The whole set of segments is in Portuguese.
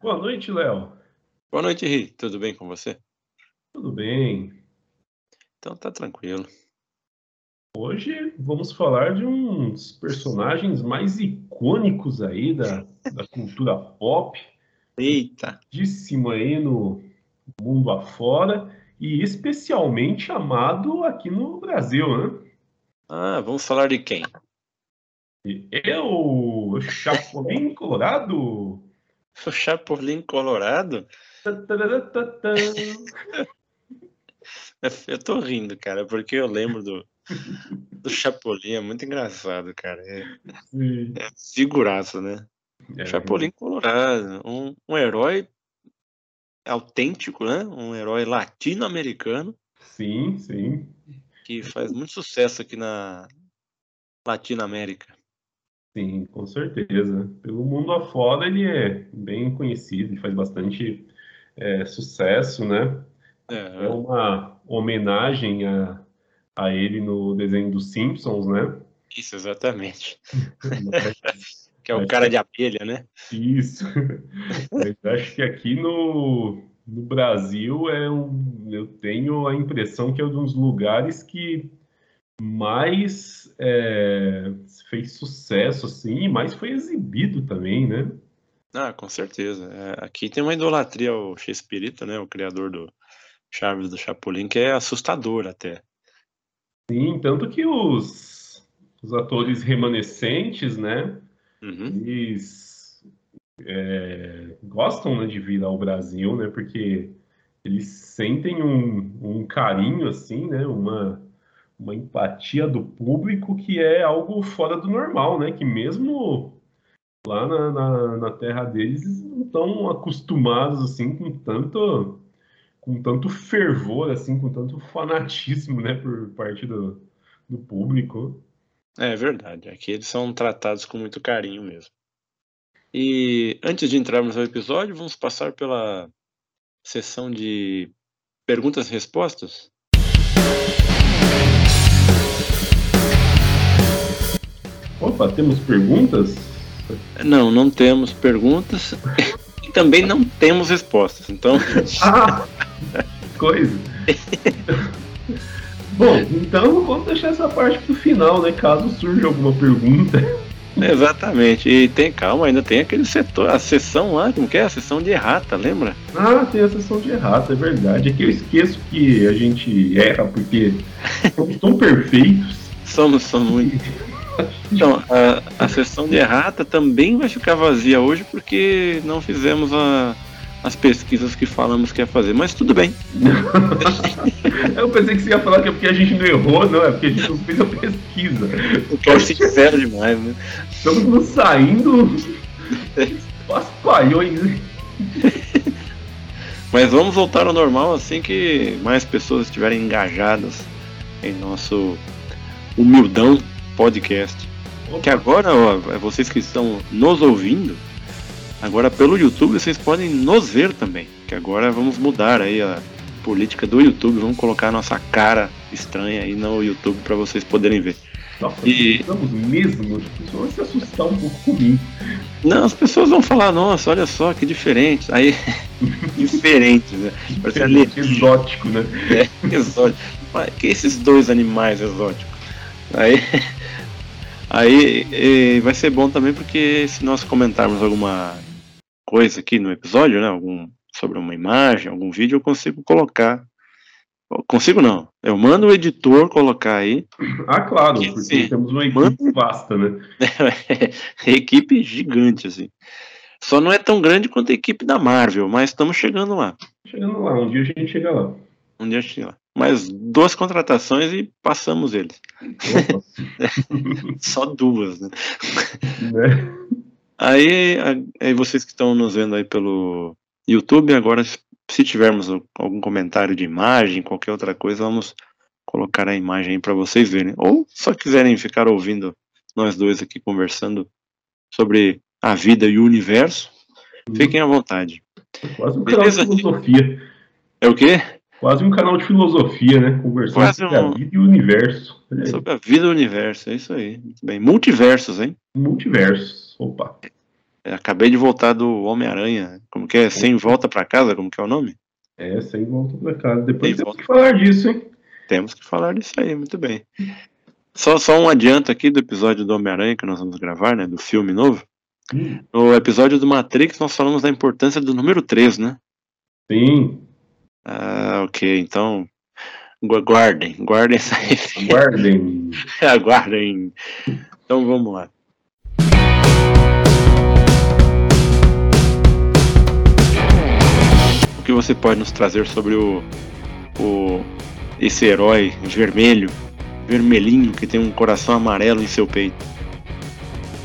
Boa noite, Léo. Boa noite, Ri. Tudo bem com você? Tudo bem. Então tá tranquilo. Hoje vamos falar de uns personagens mais icônicos aí da, da cultura pop. Eita! Muitíssimo aí no mundo afora e especialmente amado aqui no Brasil, né? Ah, vamos falar de quem? O Chapolin Colorado. O Chapolin Colorado? Eu tô rindo, cara, porque eu lembro do, do Chapolin, é muito engraçado, cara. É, Sim. é figuraça, né? É, Chapolin Colorado, um, um herói autêntico, né? Um herói latino-americano Sim, sim. que faz muito sucesso aqui na Latinoamérica. Sim, com certeza. Pelo mundo afora ele é bem conhecido, ele faz bastante é, sucesso, né? É É, uma homenagem a, a ele no desenho dos Simpsons, né? isso, exatamente. Que é o cara de abelha, né? Isso. Mas acho que aqui no, no Brasil é um, eu tenho a impressão que é um dos lugares que mais é, fez sucesso, assim, e mais foi exibido também, né? Ah, com certeza. É, aqui tem uma idolatria ao Chespirito, né? O criador do Chaves do Chapolin, que é assustador até. Sim, tanto que os, os atores remanescentes, né? Uhum. eles é, gostam né, de vir ao Brasil, né? Porque eles sentem um, um carinho, assim, né? Uma, uma empatia do público que é algo fora do normal, né? Que mesmo lá na, na, na terra deles eles não estão acostumados assim com tanto com tanto fervor, assim, com tanto fanatismo, né? Por parte do, do público. É verdade. Aqui eles são tratados com muito carinho mesmo. E antes de entrarmos no episódio, vamos passar pela sessão de perguntas e respostas. Opa, temos perguntas? Não, não temos perguntas e também não temos respostas. Então, Ah, que coisa. Bom, então vamos deixar essa parte pro final, né? Caso surja alguma pergunta. exatamente. E tem calma, ainda tem aquele setor, a sessão lá, como que é? A sessão de errata, lembra? Ah, tem a sessão de errata, é verdade. É que eu esqueço que a gente erra porque somos tão perfeitos. Somos, somos muito. Então, a, a sessão de errata também vai ficar vazia hoje porque não fizemos a- as pesquisas que falamos que ia fazer. Mas tudo bem. Eu pensei que você ia falar que é porque a gente não errou, não, é porque a gente não fez a pesquisa. Quero ser sincero demais, né? Estamos saindo aos palhões. Mas vamos voltar ao normal assim que mais pessoas estiverem engajadas em nosso humildão podcast. Que agora, ó, vocês que estão nos ouvindo, agora pelo YouTube vocês podem nos ver também. Que agora vamos mudar aí a política do YouTube, vamos colocar a nossa cara estranha aí no YouTube para vocês poderem ver. E- estamos mesmo. As pessoas vão se assustar um pouco comigo. Não, as pessoas vão falar, nossa, olha só que diferente. Aí, diferente, né? Parece ali, Exótico, né? É, exótico. Que esses dois animais exóticos? Aí, aí eh, vai ser bom também porque se nós comentarmos alguma coisa aqui no episódio, né, algum sobre uma imagem, algum vídeo, eu consigo colocar. Consigo não. Eu mando o editor colocar aí. Ah, claro, Que porque temos uma Manda- equipe vasta, né? equipe gigante assim. Só não é tão grande quanto a equipe da Marvel, mas estamos chegando lá. Chegando lá, um dia a gente chega lá. Um dia chega lá. Mais duas contratações e passamos eles. Só duas, né? né? Aí, aí vocês que estão nos vendo aí pelo YouTube, agora se tivermos algum comentário de imagem, qualquer outra coisa, vamos colocar a imagem aí para vocês verem. Ou só quiserem ficar ouvindo nós dois aqui conversando sobre a vida e o universo, fiquem à vontade. Quase um canal de filosofia. É o quê? Quase um canal de filosofia, né? Conversando Quase sobre a um- vida e o universo. Sobre a vida e o universo, é isso aí. Muito bem. Multiversos, hein? Multiversos. Opa. acabei de voltar do Homem-Aranha. Como que é? Sem volta para casa? Como que é o nome? É, sem volta para casa. Depois sem temos volta. que falar disso, hein? Temos que falar disso aí, muito bem. Só, só um adianto aqui do episódio do Homem-Aranha que nós vamos gravar, né? Do filme novo. Hum. No episódio do Matrix, nós falamos da importância do número 3, né? Sim. Ah, ok. Então, guardem, guardem essa Guardem. Aguardem. Então vamos lá. O que você pode nos trazer sobre o, o esse herói vermelho, vermelhinho, que tem um coração amarelo em seu peito?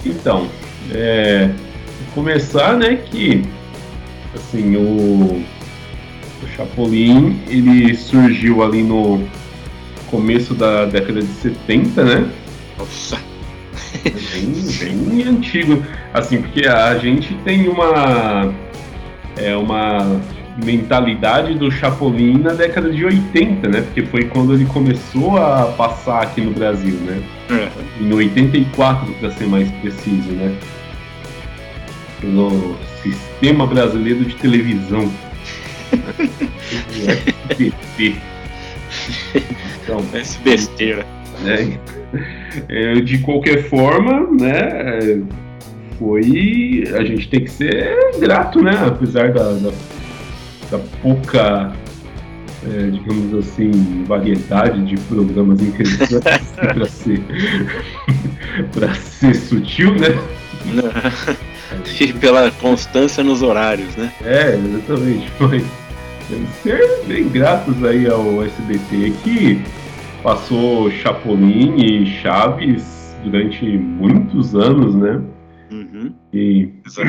Então, é, começar, né, que assim, o, o Chapolin, ele surgiu ali no começo da década de 70, né? Nossa! Bem, bem antigo, assim, porque a gente tem uma é uma mentalidade do Chapolin na década de 80, né? Porque foi quando ele começou a passar aqui no Brasil, né? É. Em 84, para ser mais preciso, né? Pelo Sistema Brasileiro de Televisão. SBT. Então, Essa besteira. Né? É, de qualquer forma, né? Foi. A gente tem que ser grato, né? Apesar da, da da pouca, é, digamos assim, variedade de programas interessantes para ser, para ser sutil, né? E pela constância nos horários, né? É, exatamente. Mas ser bem gratos aí ao SBT que passou Chapolin e Chaves durante muitos anos, né? Uhum. E você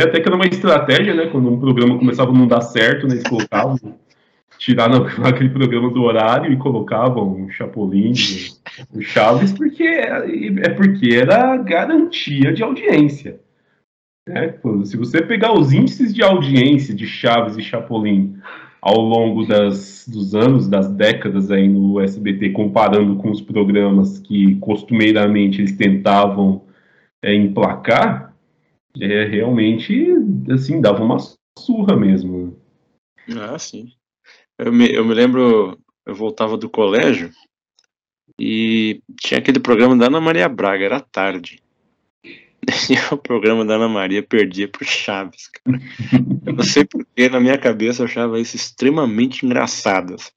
até que era uma estratégia, né? Quando um programa começava a não dar certo, né, eles colocavam, tiraram aquele programa do horário e colocavam o Chapolin, o Chaves, porque é porque era garantia de audiência. Né? Se você pegar os índices de audiência de Chaves e Chapolin ao longo das, dos anos, das décadas aí no SBT, comparando com os programas que costumeiramente eles tentavam é, emplacar, é, realmente, assim, dava uma surra mesmo. Ah, sim. Eu me, eu me lembro, eu voltava do colégio e tinha aquele programa da Ana Maria Braga, era tarde. O programa da Ana Maria perdia pro Chaves, cara. Eu não sei porque na minha cabeça eu achava isso extremamente engraçado. Assim.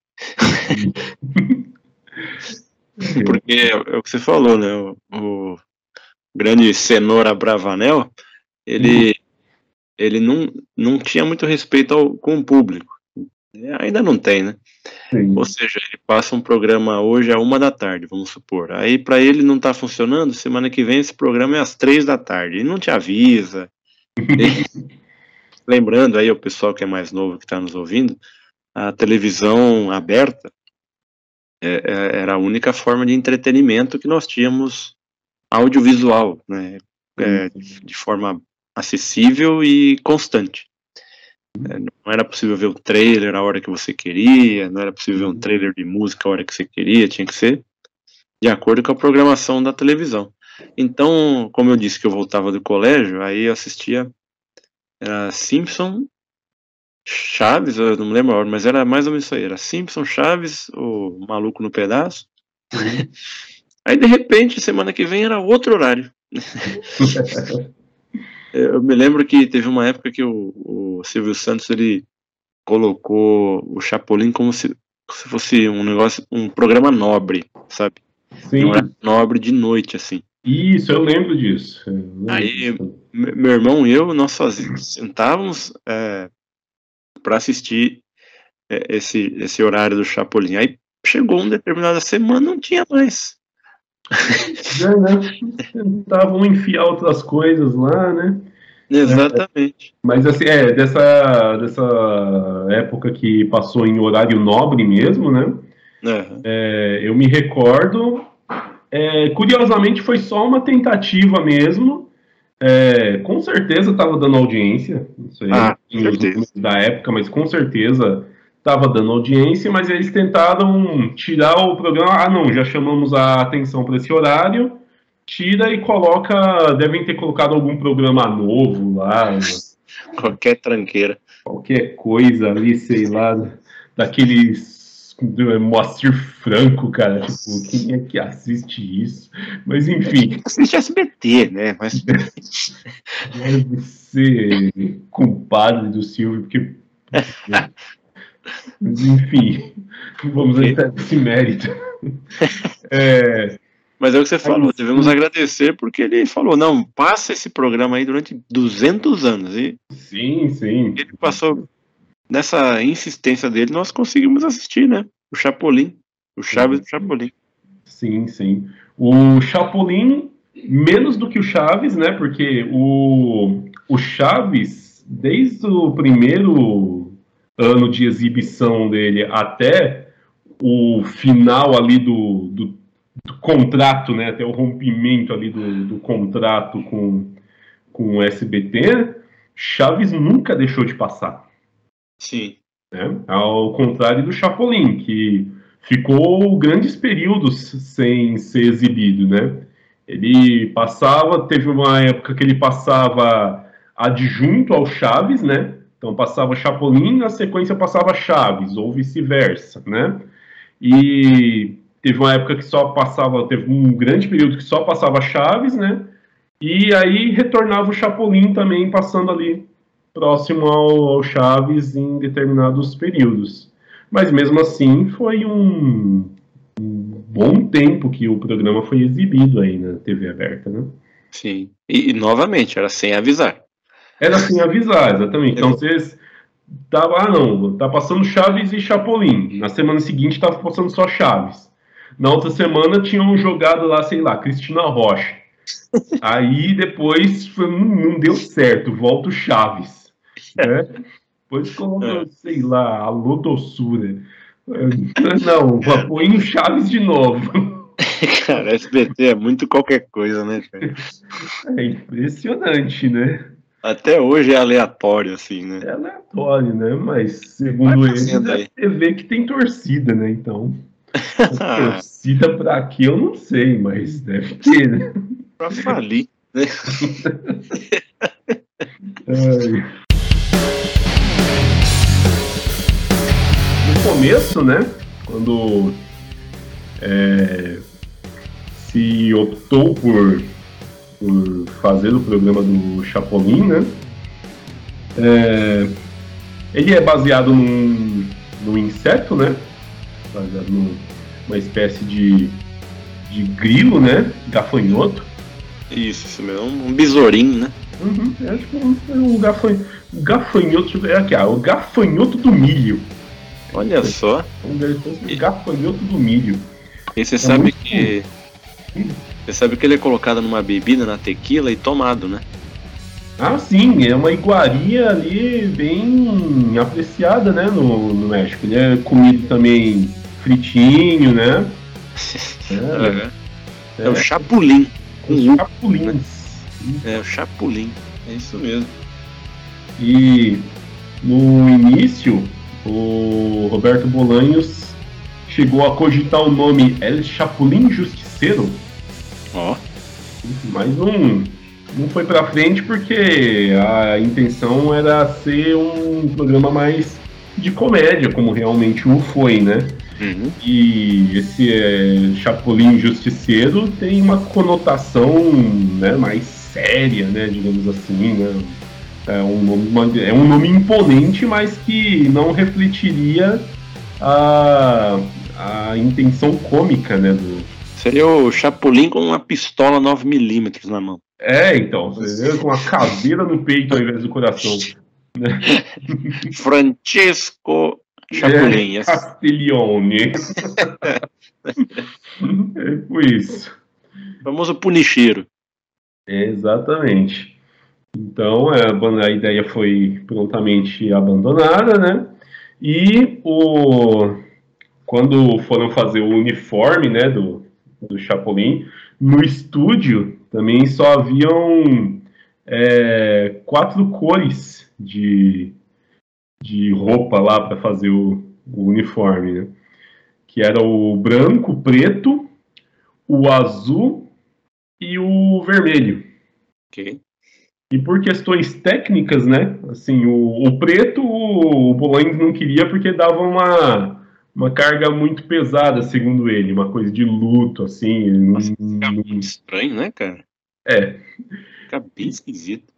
porque é o que você falou, né? O, o, grande cenoura Bravanel, ele, uhum. ele não, não tinha muito respeito ao, com o público. Ainda não tem, né? Sim. Ou seja, ele passa um programa hoje a uma da tarde, vamos supor. Aí para ele não tá funcionando, semana que vem esse programa é às três da tarde. Ele não te avisa. Lembrando aí o pessoal que é mais novo que está nos ouvindo, a televisão aberta é, é, era a única forma de entretenimento que nós tínhamos audiovisual, né, é, de forma acessível e constante. Não era possível ver o trailer a hora que você queria, não era possível ver um trailer de música a hora que você queria, tinha que ser de acordo com a programação da televisão. Então, como eu disse que eu voltava do colégio, aí eu assistia era Simpson, Chaves, eu não me lembro a hora, mas era mais ou menos isso aí, era Simpson, Chaves, o Maluco no Pedaço, uhum. Aí de repente, semana que vem era outro horário. Eu me lembro que teve uma época que o, o Silvio Santos ele colocou o Chapolin como se, se fosse um negócio, um programa nobre, sabe? Sim. Um nobre de noite, assim. Isso, eu lembro disso. Eu lembro Aí, disso. meu irmão e eu, nós sozinhos, sentávamos é, para assistir é, esse, esse horário do Chapolin. Aí chegou uma determinada semana, não tinha mais. Já, né? Tentavam enfiar outras coisas lá, né? Exatamente. É, mas assim, é, dessa, dessa época que passou em horário nobre mesmo, né? Uhum. É, eu me recordo. É, curiosamente, foi só uma tentativa mesmo. É, com certeza estava dando audiência. Não sei ah, da época, mas com certeza estava dando audiência, mas eles tentaram tirar o programa. Ah, não, já chamamos a atenção para esse horário, tira e coloca. Devem ter colocado algum programa novo lá. Qualquer tranqueira. Qualquer coisa ali, sei lá, daqueles. Moacir Franco, cara. Tipo, quem é que assiste isso? Mas enfim. Assiste SBT, né? Mas. Deve ser compadre do Silvio, porque. Enfim, vamos entrar nesse mérito. É, mas é o que você falou, devemos agradecer porque ele falou, não, passa esse programa aí durante 200 anos. E sim, sim. Ele passou, nessa insistência dele, nós conseguimos assistir, né? O Chapolin, o Chaves do Chapolin. Sim, sim. O Chapolin, menos do que o Chaves, né? Porque o, o Chaves, desde o primeiro ano de exibição dele até o final ali do, do, do contrato, né, até o rompimento ali do, do contrato com, com o SBT, Chaves nunca deixou de passar. Sim. Né? Ao contrário do Chapolin, que ficou grandes períodos sem ser exibido, né? Ele passava, teve uma época que ele passava adjunto ao Chaves, né? Então passava Chapolin, na sequência passava Chaves, ou vice-versa, né? E teve uma época que só passava, teve um grande período que só passava Chaves, né? E aí retornava o Chapolin também passando ali próximo ao, ao Chaves em determinados períodos. Mas mesmo assim foi um, um, bom tempo que o programa foi exibido aí na TV aberta, né? Sim. E, e novamente, era sem avisar. Era sem avisar, exatamente. Então vocês tava, ah não, tá passando Chaves e Chapolin. Na semana seguinte tava passando só Chaves. Na outra semana tinham jogado lá, sei lá, Cristina Rocha. Aí depois foi, não, não, deu certo, volta o Chaves. Né? Depois colocou, é. sei lá, a Lodossura. Não, põe o Chaves de novo. Cara, SBT é muito qualquer coisa, né, cara? É impressionante, né? Até hoje é aleatório, assim, né? É aleatório, né? Mas segundo eles, é TV que tem torcida, né? Então. torcida pra quê, eu não sei, mas deve ter, né? Pra falir, né? no começo, né? Quando é, se optou por por fazer o programa do Chapolin, né? É, ele é baseado num, num inseto, né? Baseado numa espécie de, de grilo, né? Gafanhoto. Isso, isso mesmo. Um besourinho, né? Uhum, é tipo um, um, gafanhoto, um gafanhoto. É aqui, ah, o gafanhoto do milho. Olha só. Um gafanhoto do milho. E você é sabe que. Você sabe que ele é colocado numa bebida, na tequila e tomado, né? Ah, sim, é uma iguaria ali bem apreciada, né, no, no México. Ele é comido também fritinho, né? É, é, é o chapulim. Com chapulins. Né? É o chapulim, é isso mesmo. E no início, o Roberto Bolanhos chegou a cogitar o nome El Chapulin Justiceiro Ó. Mas não, não foi pra frente porque a intenção era ser um programa mais de comédia, como realmente o foi, né? Uhum. E esse é, Chapolin Justiceiro tem uma conotação né, mais séria, né, digamos assim, né? É um, nome, é um nome imponente, mas que não refletiria a, a intenção cômica né, do, Seria o Chapolin com uma pistola 9mm na mão. É, então. Seria com uma caveira no peito ao invés do coração. Francesco Chapolin. É, Castiglione. é, foi isso. O famoso punicheiro. É, exatamente. Então, é, a ideia foi prontamente abandonada, né? E o, quando foram fazer o uniforme, né, do, do Chapolin. No estúdio também só haviam é, quatro cores de, de roupa lá para fazer o, o uniforme, né? Que era o branco, o preto, o azul e o vermelho. E por questões técnicas, né? Assim, o, o preto o Bolanes não queria porque dava uma, uma carga muito pesada, segundo ele, uma coisa de luto, assim. Nossa, fica muito estranho, né, cara? É. Fica bem esquisito.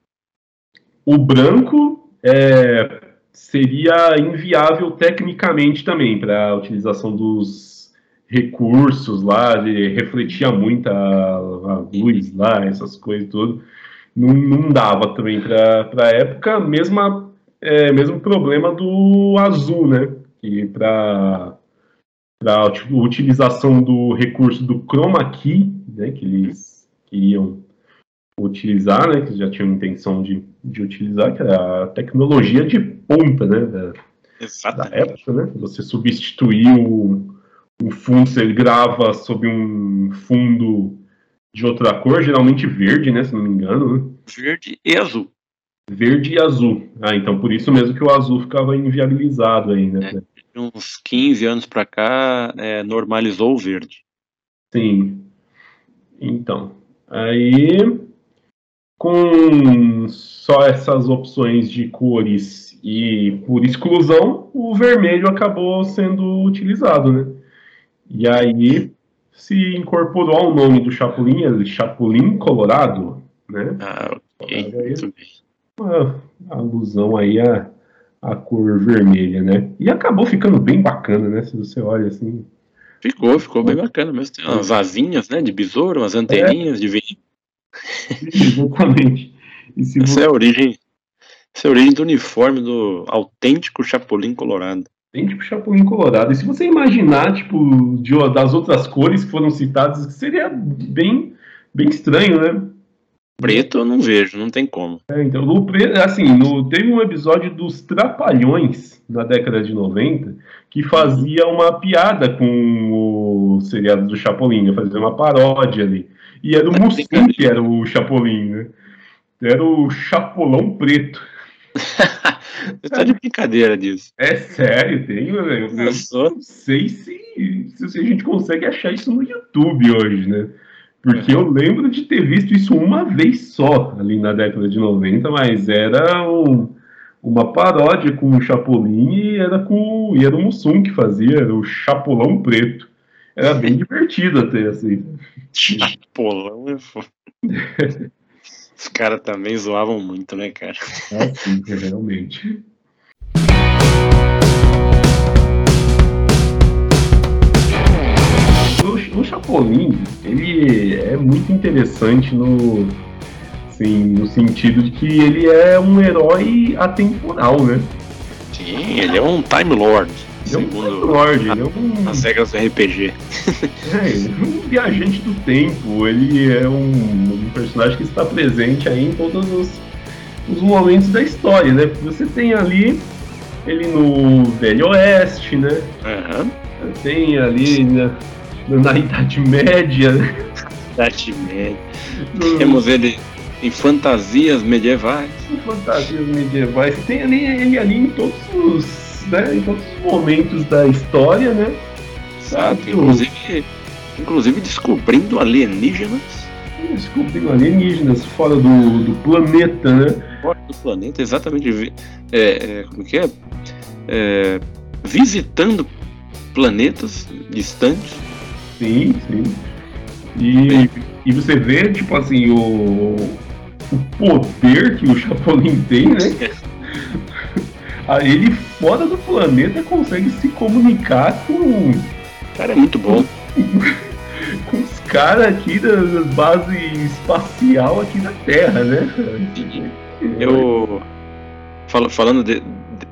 O branco é, seria inviável tecnicamente também para a utilização dos recursos lá, de, refletia muito a, a luz lá, essas coisas tudo. Não, não dava também para a época, mesma, é, mesmo problema do azul, né? Que para a utilização do recurso do chroma key, né, que eles queriam utilizar, né, que já tinham intenção de, de utilizar, que era a tecnologia de ponta, né, da, da época, né, você substituir o, o fundo, você grava sob um fundo de outra cor, geralmente verde, né, se não me engano, né? Verde e azul. Verde e azul. Ah, então por isso mesmo que o azul ficava inviabilizado né? É, de uns 15 anos para cá, é, normalizou o verde. Sim. Então, aí com só essas opções de cores e por exclusão, o vermelho acabou sendo utilizado, né? E aí se incorporou ao nome do Chapulin, é Chapulin Colorado, né? Ah, ok. Muito bem. Uma alusão aí à, à cor vermelha, né? E acabou ficando bem bacana, né? Se você olha assim. Ficou, ficou bem bacana mesmo. Tem umas asinhas, né? De besouro, umas anteninhas é. de vinho. Exatamente. Essa você... é a origem. Essa é a origem do uniforme do autêntico Chapolin Colorado. Autêntico Chapolin Colorado. E se você imaginar, tipo, de, das outras cores que foram citadas, seria bem, bem estranho, né? Preto eu não vejo, não tem como. É, então, no assim, no, teve um episódio dos Trapalhões, na década de 90, que fazia uma piada com o seriado do Chapolin, fazia uma paródia ali. E era o Mussum que era o Chapolin, né? Era o Chapolão Preto. Você tá de brincadeira disso. É sério, tem. Eu, eu não sei se, se a gente consegue achar isso no YouTube hoje, né? Porque eu lembro de ter visto isso uma vez só, ali na década de 90, mas era um, uma paródia com o Chapolin e era, com, e era o Mussum que fazia, era o Chapolão Preto. Era bem divertido até, assim. Chapolão é foda. Os caras também zoavam muito, né, cara? Ah, sim, realmente. O, o Chapolin, ele é muito interessante no, assim, no sentido de que ele é um herói atemporal, né? Sim, ele é um Time Lord. Ele é um Time Lord, ele é um... As regras do RPG. é, ele é um viajante do tempo, ele é um, um personagem que está presente aí em todos os, os momentos da história, né? Você tem ali ele no Velho Oeste, né? Uhum. Tem ali né, na Idade Média. Idade Média. Temos ele em fantasias medievais. Em fantasias medievais. Tem ali, ele ali em todos os, né, em todos os momentos da história, né? Exato, inclusive, inclusive descobrindo alienígenas. Descobrindo alienígenas fora do, do planeta, né? Fora do planeta, exatamente. É, é, como que é? é? Visitando planetas distantes Sim, sim. E, e você vê, tipo assim, o, o poder que o Chapolin tem, né? Ele fora do planeta consegue se comunicar com. Cara, é muito bom. com os caras aqui da base espacial aqui da Terra, né? Eu. Falando de,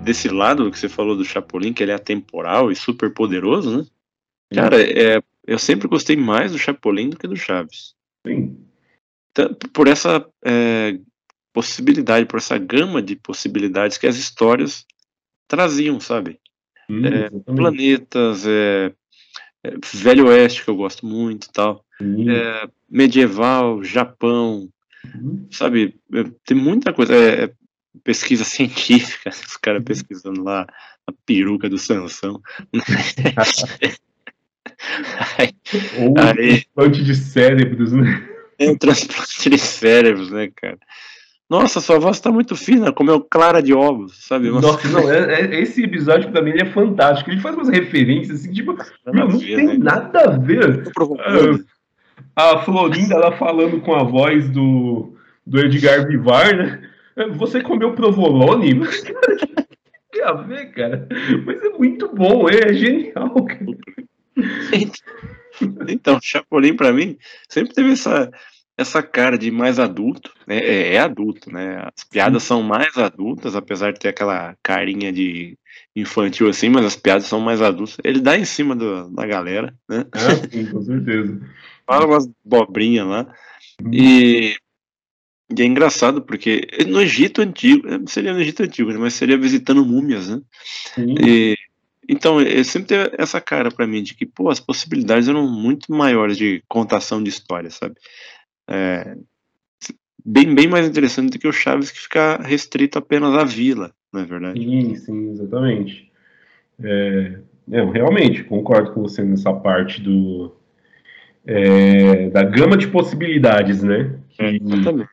desse lado que você falou do Chapolin, que ele é atemporal e super poderoso, né? Cara, é, eu sempre gostei mais do Chapolin do que do Chaves. Sim. Por essa é, possibilidade, por essa gama de possibilidades que as histórias traziam, sabe? Hum, é, planetas, é, é, Velho Oeste, que eu gosto muito tal. É, medieval, Japão, uhum. sabe? É, tem muita coisa. É, pesquisa científica, os caras pesquisando lá a peruca do Sansão. Ou aí, um implante de cérebros, né? É um transplante de cérebros, né, cara? Nossa, sua voz tá muito fina, comeu clara de ovos, sabe? Nossa, não, é, é, esse episódio pra mim ele é fantástico. Ele faz umas referências assim, tipo, não, não tem né? nada a ver. A, a Florinda ela falando com a voz do, do Edgar Vivar, né? Você comeu provolone? tem a ver, cara? Mas é muito bom, é, é genial, cara. Então, Chapolin para mim sempre teve essa essa cara de mais adulto, né? É, é adulto, né? As piadas Sim. são mais adultas, apesar de ter aquela carinha de infantil assim, mas as piadas são mais adultas. Ele dá em cima do, da galera, né? Sim, com certeza. Fala umas bobrinhas lá. E e é engraçado porque no Egito antigo, seria no Egito antigo, né, mas seria visitando múmias, né? E, então, ele sempre teve essa cara para mim de que, pô, as possibilidades eram muito maiores de contação de história, sabe? É, bem, bem mais interessante do que o Chaves que fica restrito apenas à vila, não é verdade? Sim, sim, exatamente. É, é, realmente, concordo com você nessa parte do, é, da gama de possibilidades, né? Que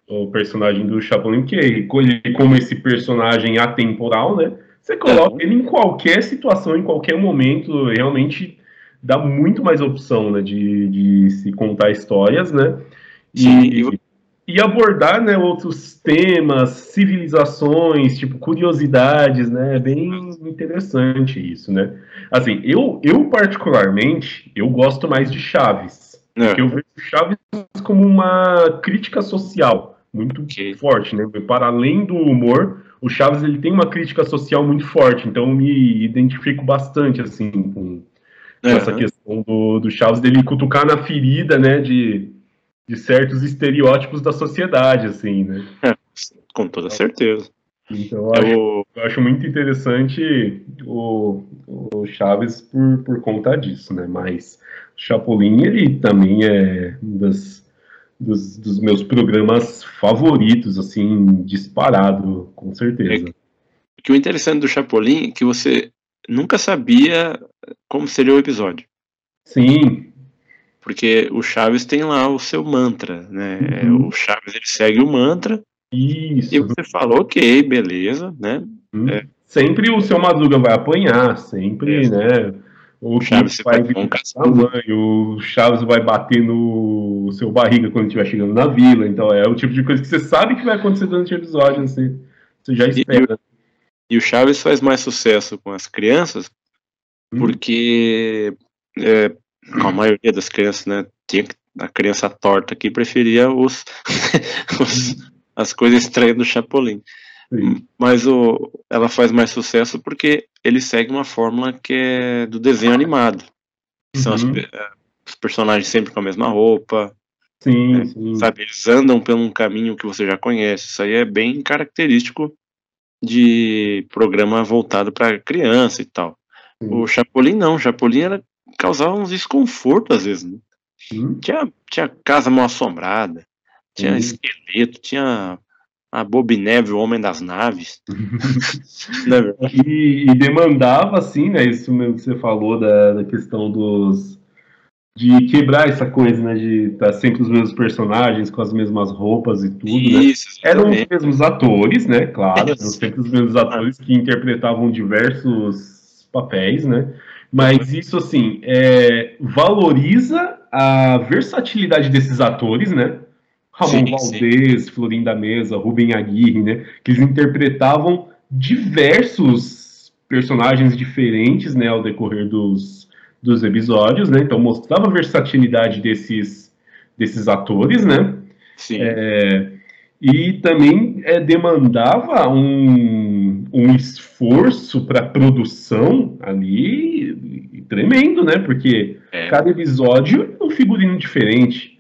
o personagem do Chapolin, que ele, como esse personagem atemporal, né? Você coloca é. ele em qualquer situação, em qualquer momento, realmente dá muito mais opção, né? De, de se contar histórias, né? E, Sim, e abordar, né, outros temas, civilizações, tipo, curiosidades, né? É bem interessante isso, né? Assim, eu, eu particularmente, eu gosto mais de Chaves é. Porque eu vejo Chaves como uma crítica social muito okay. forte, né? Para além do humor, o Chaves ele tem uma crítica social muito forte, então eu me identifico bastante assim com, com essa questão do, do Chaves dele cutucar na ferida, né, de, de certos estereótipos da sociedade, assim, né? É, com toda certeza. Então, eu, acho, eu acho muito interessante o, o Chaves por, por conta disso, né? Mas Chapolin, ele também é um das, dos, dos, meus programas favoritos, assim, disparado, com certeza. É, o que o interessante do Chapolin é que você nunca sabia como seria o episódio. Sim. Porque o Chaves tem lá o seu mantra, né? Uhum. O Chaves ele segue o mantra. Isso. E você fala, ok, beleza, né? Uhum. É. Sempre o seu Madruga vai apanhar, sempre, é. né? O Chaves vai vir com tamanho, o Chaves vai bater no seu barriga quando estiver chegando na vila. Então é o tipo de coisa que você sabe que vai acontecer durante o episódio, você, você já espera. E, e, o Chaves faz mais sucesso com as crianças hum. porque é, a maioria das crianças, né, tinha a criança torta que preferia os, os as coisas estranhas do Chapolin. Sim. Mas o, ela faz mais sucesso porque ele segue uma fórmula que é do desenho animado. Uhum. São as, é, os personagens sempre com a mesma roupa. Sim, é, sim. Sabe, eles andam por um caminho que você já conhece. Isso aí é bem característico de programa voltado para criança e tal. Sim. O Chapolin não, o Chapolin era, causava uns desconfortos às vezes. Né? Tinha, tinha casa mal assombrada, tinha esqueleto, tinha a Bob Neve, o Homem das Naves. Né, e, e, demandava, assim, né, isso mesmo que você falou da, da questão dos... de quebrar essa coisa, né, de estar tá sempre os mesmos personagens com as mesmas roupas e tudo, né? isso, né? Eram os mesmos atores, né, claro, eram sempre os mesmos atores que interpretavam diversos papéis, né? Mas isso, assim, é, valoriza a versatilidade desses atores, né? Ramon sim, Valdez, sim. Florinda Mesa, Rubem Aguirre, né? Que eles interpretavam diversos personagens diferentes, né? Ao decorrer dos, dos episódios, né? Então mostrava a versatilidade desses, desses atores, né? Sim. É, e também é, demandava um, um esforço para produção ali tremendo, né? Porque é. cada episódio é um figurino diferente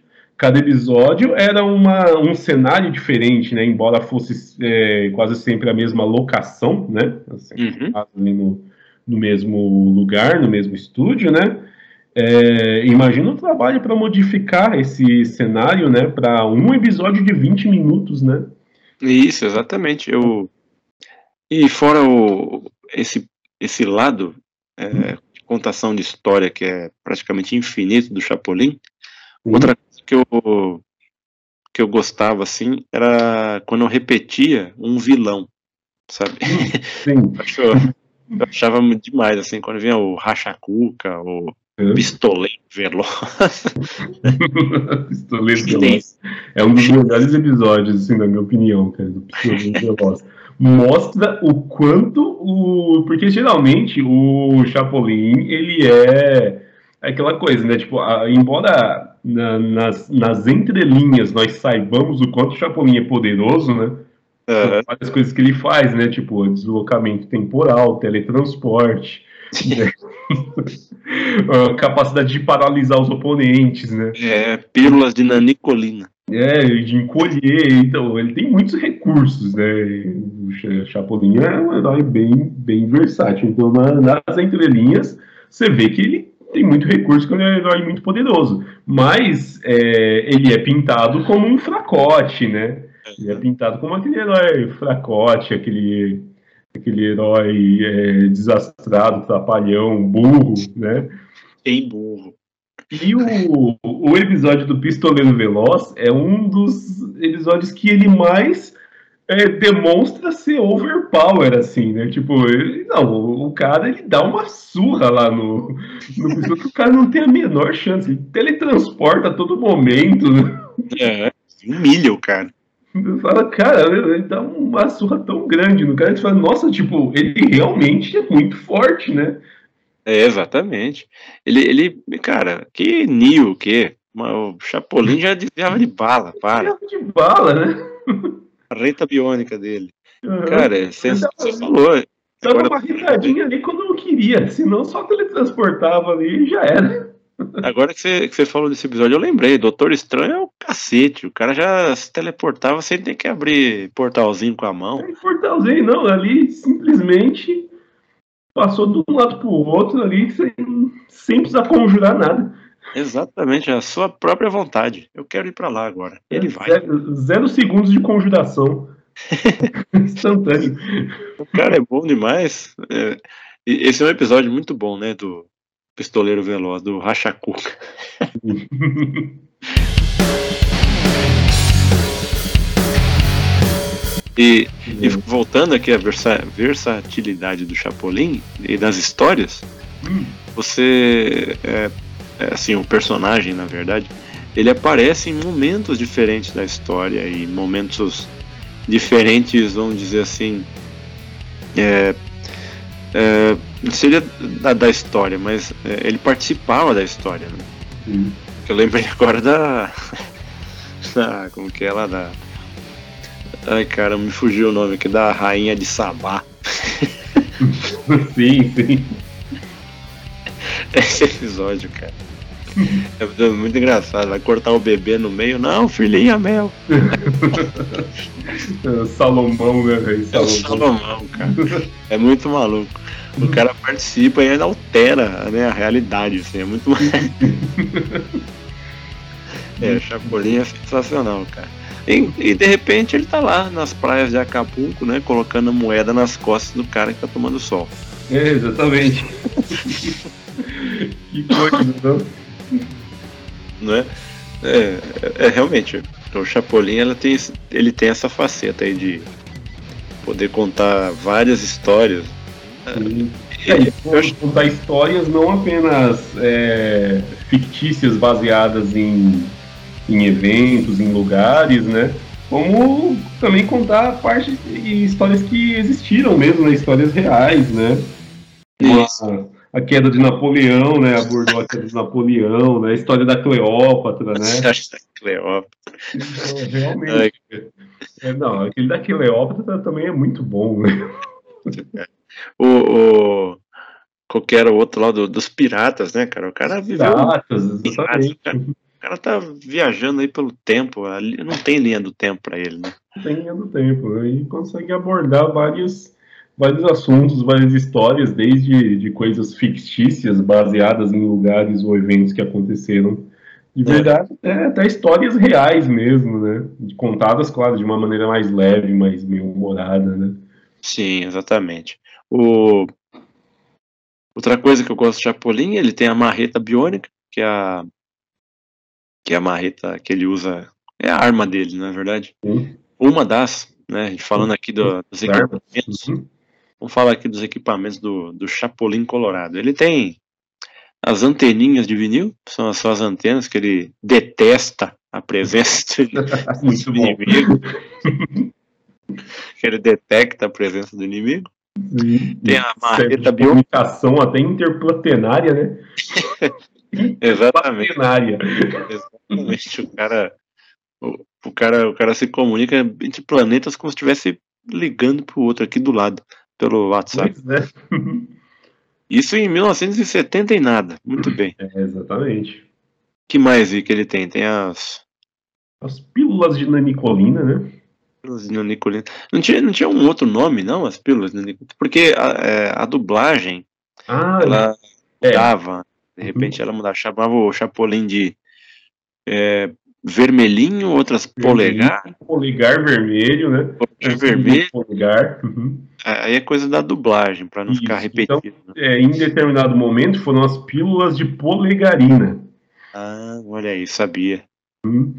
cada episódio era uma, um cenário diferente, né? Embora fosse é, quase sempre a mesma locação, né? Assim, uhum. no, no mesmo lugar, no mesmo estúdio, né? É, imagina o trabalho para modificar esse cenário, né? Para um episódio de 20 minutos, né? Isso, exatamente. Eu... E fora o, esse, esse lado é, de contação de história que é praticamente infinito do Chapolin, outra que eu que eu gostava, assim, era quando eu repetia um vilão, sabe? Sim. eu, achava muito demais, assim, quando vinha o Rachacuca, o é. Pistoleiro Veloz. Pistoleiro Veloz. É um dos melhores episódios, assim, na minha opinião, cara, do Pistoleiro Veloz. Mostra o quanto o. Porque geralmente o Chapolin, ele é aquela coisa, né? Tipo, a, embora na, nas, nas entrelinhas nós saibamos o quanto o Chapolin é poderoso, né? Uhum. Várias coisas que ele faz, né? Tipo, deslocamento temporal, teletransporte, né? capacidade de paralisar os oponentes, né? É, pílulas de nanicolina. É, de encolher, então, ele tem muitos recursos, né? O Chapolin é um herói bem, bem versátil. Então, nas entrelinhas, você vê que ele tem muito recurso, que ele é um herói muito poderoso. Mas é, ele é pintado como um fracote, né? Ele é pintado como aquele herói fracote, aquele, aquele herói é, desastrado, trapalhão, burro, né? Em burro. E o, o episódio do Pistoleiro Veloz é um dos episódios que ele mais é, demonstra ser overpower, assim, né? Tipo, ele, não, o cara ele dá uma surra lá no, no que o cara não tem a menor chance. Ele teletransporta a todo momento. Né? É, humilha o cara. Você fala, cara, ele dá uma surra tão grande no cara, você fala, nossa, tipo, ele realmente é muito forte, né? É, exatamente. Ele, ele cara, que Neo, o quê? O Chapolin já desviava de bala, para. de bala, né? A reta biônica dele. Uhum. Cara, você, você falou. Dava agora... uma risadinha ali quando não queria, senão só teletransportava ali e já era. Agora que você, que você falou desse episódio, eu lembrei, Doutor Estranho é o cacete, o cara já se teleportava sem ter que abrir portalzinho com a mão. Não portalzinho, não, ali simplesmente passou de um lado pro outro ali sem, sem precisar conjurar nada. Exatamente, é a sua própria vontade. Eu quero ir para lá agora. Ele vai. Zero, zero segundos de conjuração. Instantâneo. O cara é bom demais. É, esse é um episódio muito bom, né? Do Pistoleiro Veloz, do Rachacuca. E, e, voltando aqui à versa, versatilidade do Chapolin e das histórias, hum. você é, é, assim, o personagem, na verdade, ele aparece em momentos diferentes da história e momentos diferentes, vamos dizer assim, é, é, seria da, da, história, mas é, ele participava da história. Né? Uhum. Eu lembrei agora da, da, como que é lá da, ai cara, me fugiu o nome aqui da rainha de Sabá. sim, sim. Esse episódio, cara. É muito engraçado, vai cortar o bebê no meio, não, filhinha mel. Salomão, né, velho? É Salomão, cara. É muito maluco. O cara participa e ainda altera né, a realidade, assim, é muito É, Chapolin é sensacional, cara. E, e, de repente ele tá lá nas praias de Acapulco, né? Colocando a moeda nas costas do cara que tá tomando sol. É, exatamente. que coisa, não? Não é? É, é, realmente. O Chapolin ela tem, ele tem essa faceta aí de poder contar várias histórias. É, ele pode contar histórias não apenas é, fictícias baseadas em, em eventos, em lugares, né? Como também contar parte de histórias que existiram mesmo, né? histórias reais, né? Uma, a queda de Napoleão, né? Abordou a queda de Napoleão, né? A história da Cleópatra, né? A história da Cleópatra. Então, realmente. É, não, aquele da Cleópatra também é muito bom, né? O, o qualquer outro lá do, dos piratas, né, cara? O cara viveu. Piratas, exatamente. O cara tá viajando aí pelo tempo, não tem linha do tempo para ele, né? Não tem linha do tempo, e consegue abordar vários vários assuntos, várias histórias, desde de coisas fictícias baseadas em lugares ou eventos que aconteceram de é. verdade, é, até histórias reais mesmo, né? Contadas, claro, de uma maneira mais leve, mais meio humorada, né? Sim, exatamente. O... Outra coisa que eu gosto do Chapolin, ele tem a marreta biônica, que é a que é a marreta que ele usa é a arma dele, não é verdade? Sim. Uma das, né? A gente falando aqui do, dos equipamentos. Uhum. Vamos falar aqui dos equipamentos do, do Chapolin Colorado. Ele tem as anteninhas de vinil, são as suas antenas que ele detesta a presença de, Muito do bom. inimigo. que ele detecta a presença do inimigo. Tem a Serve marreta de comunicação até interplanetária, né? Exatamente. Exatamente. O cara, o, o cara, o cara se comunica entre planetas como se estivesse ligando pro outro aqui do lado pelo WhatsApp. Pois é. Isso em 1970 e nada. Muito bem. É, exatamente. que mais que ele tem? Tem as As pílulas de nanicolina, né? pílulas de nanicolina. Não tinha, não tinha um outro nome, não? As pílulas de nanicolina? Porque a, é, a dublagem, Ah, ela é. mudava. De repente ela mudava. Chamava o Chapolin de é, vermelhinho, outras polegar, Polegar vermelho, né? outras vermelho. Polegar. Uhum. Aí é coisa da dublagem, para não ficar Isso, repetido. né? É, em determinado momento foram as pílulas de polegarina. Ah, olha aí, sabia. Hum.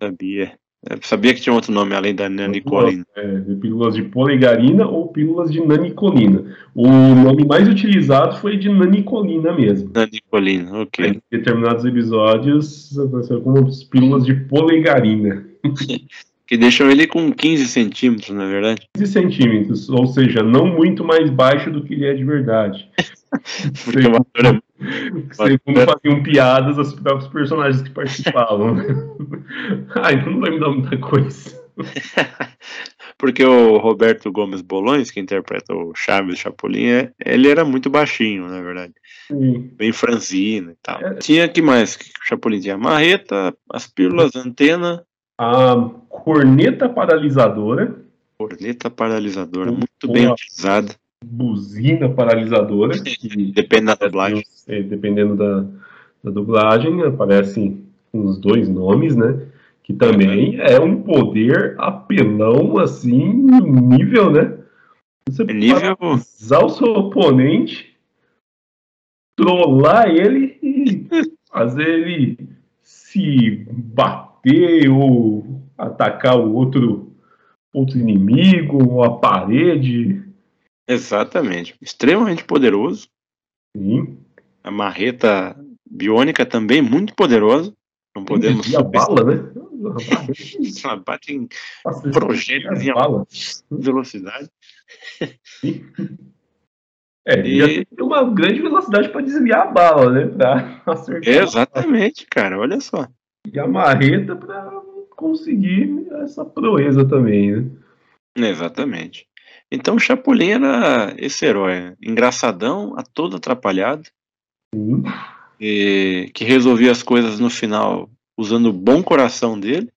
Sabia. Eu sabia que tinha outro nome além da nanicolina. É, pílulas de polegarina ou pílulas de nanicolina. O nome mais utilizado foi de nanicolina mesmo. Nanicolina, ok. Em determinados episódios apareceu como as pílulas de polegarina. Que deixam ele com 15 centímetros, na é verdade. 15 centímetros, ou seja, não muito mais baixo do que ele é de verdade. Porque o ator é Segundo faziam piadas os próprios personagens que participavam. Ai, então não vai me dar muita coisa. Porque o Roberto Gomes Bolões, que interpreta o Chaves Chapolin, é, ele era muito baixinho, na verdade. Sim. Bem franzino e tal. É. Tinha que mais? que o Chapolin tinha marreta, as pílulas, antena, A corneta paralisadora, corneta paralisadora, Boa. muito bem utilizada. Buzina paralisadora, que Depende da dublagem. É, dependendo da, da dublagem, aparecem uns dois nomes, né? Que também é um poder apelão, assim, nível, né? Você É nível- paralisar o seu oponente, trollar ele e fazer ele se bater ou atacar o outro, outro inimigo, ou a parede. Exatamente. Extremamente poderoso. Sim. A marreta biônica também muito poderosa. Não podemos E a bala, né? Ela bate em projéteis em bala. velocidade. É, E- e... tem uma grande velocidade para desviar a bala, né? Pra acertar. Exatamente, cara. Olha só. E a marreta para conseguir essa proeza também, né? Exatamente. Então o Chapolin era esse herói, engraçadão, a todo atrapalhado, Sim. e que resolvia as coisas no final usando o bom coração dele.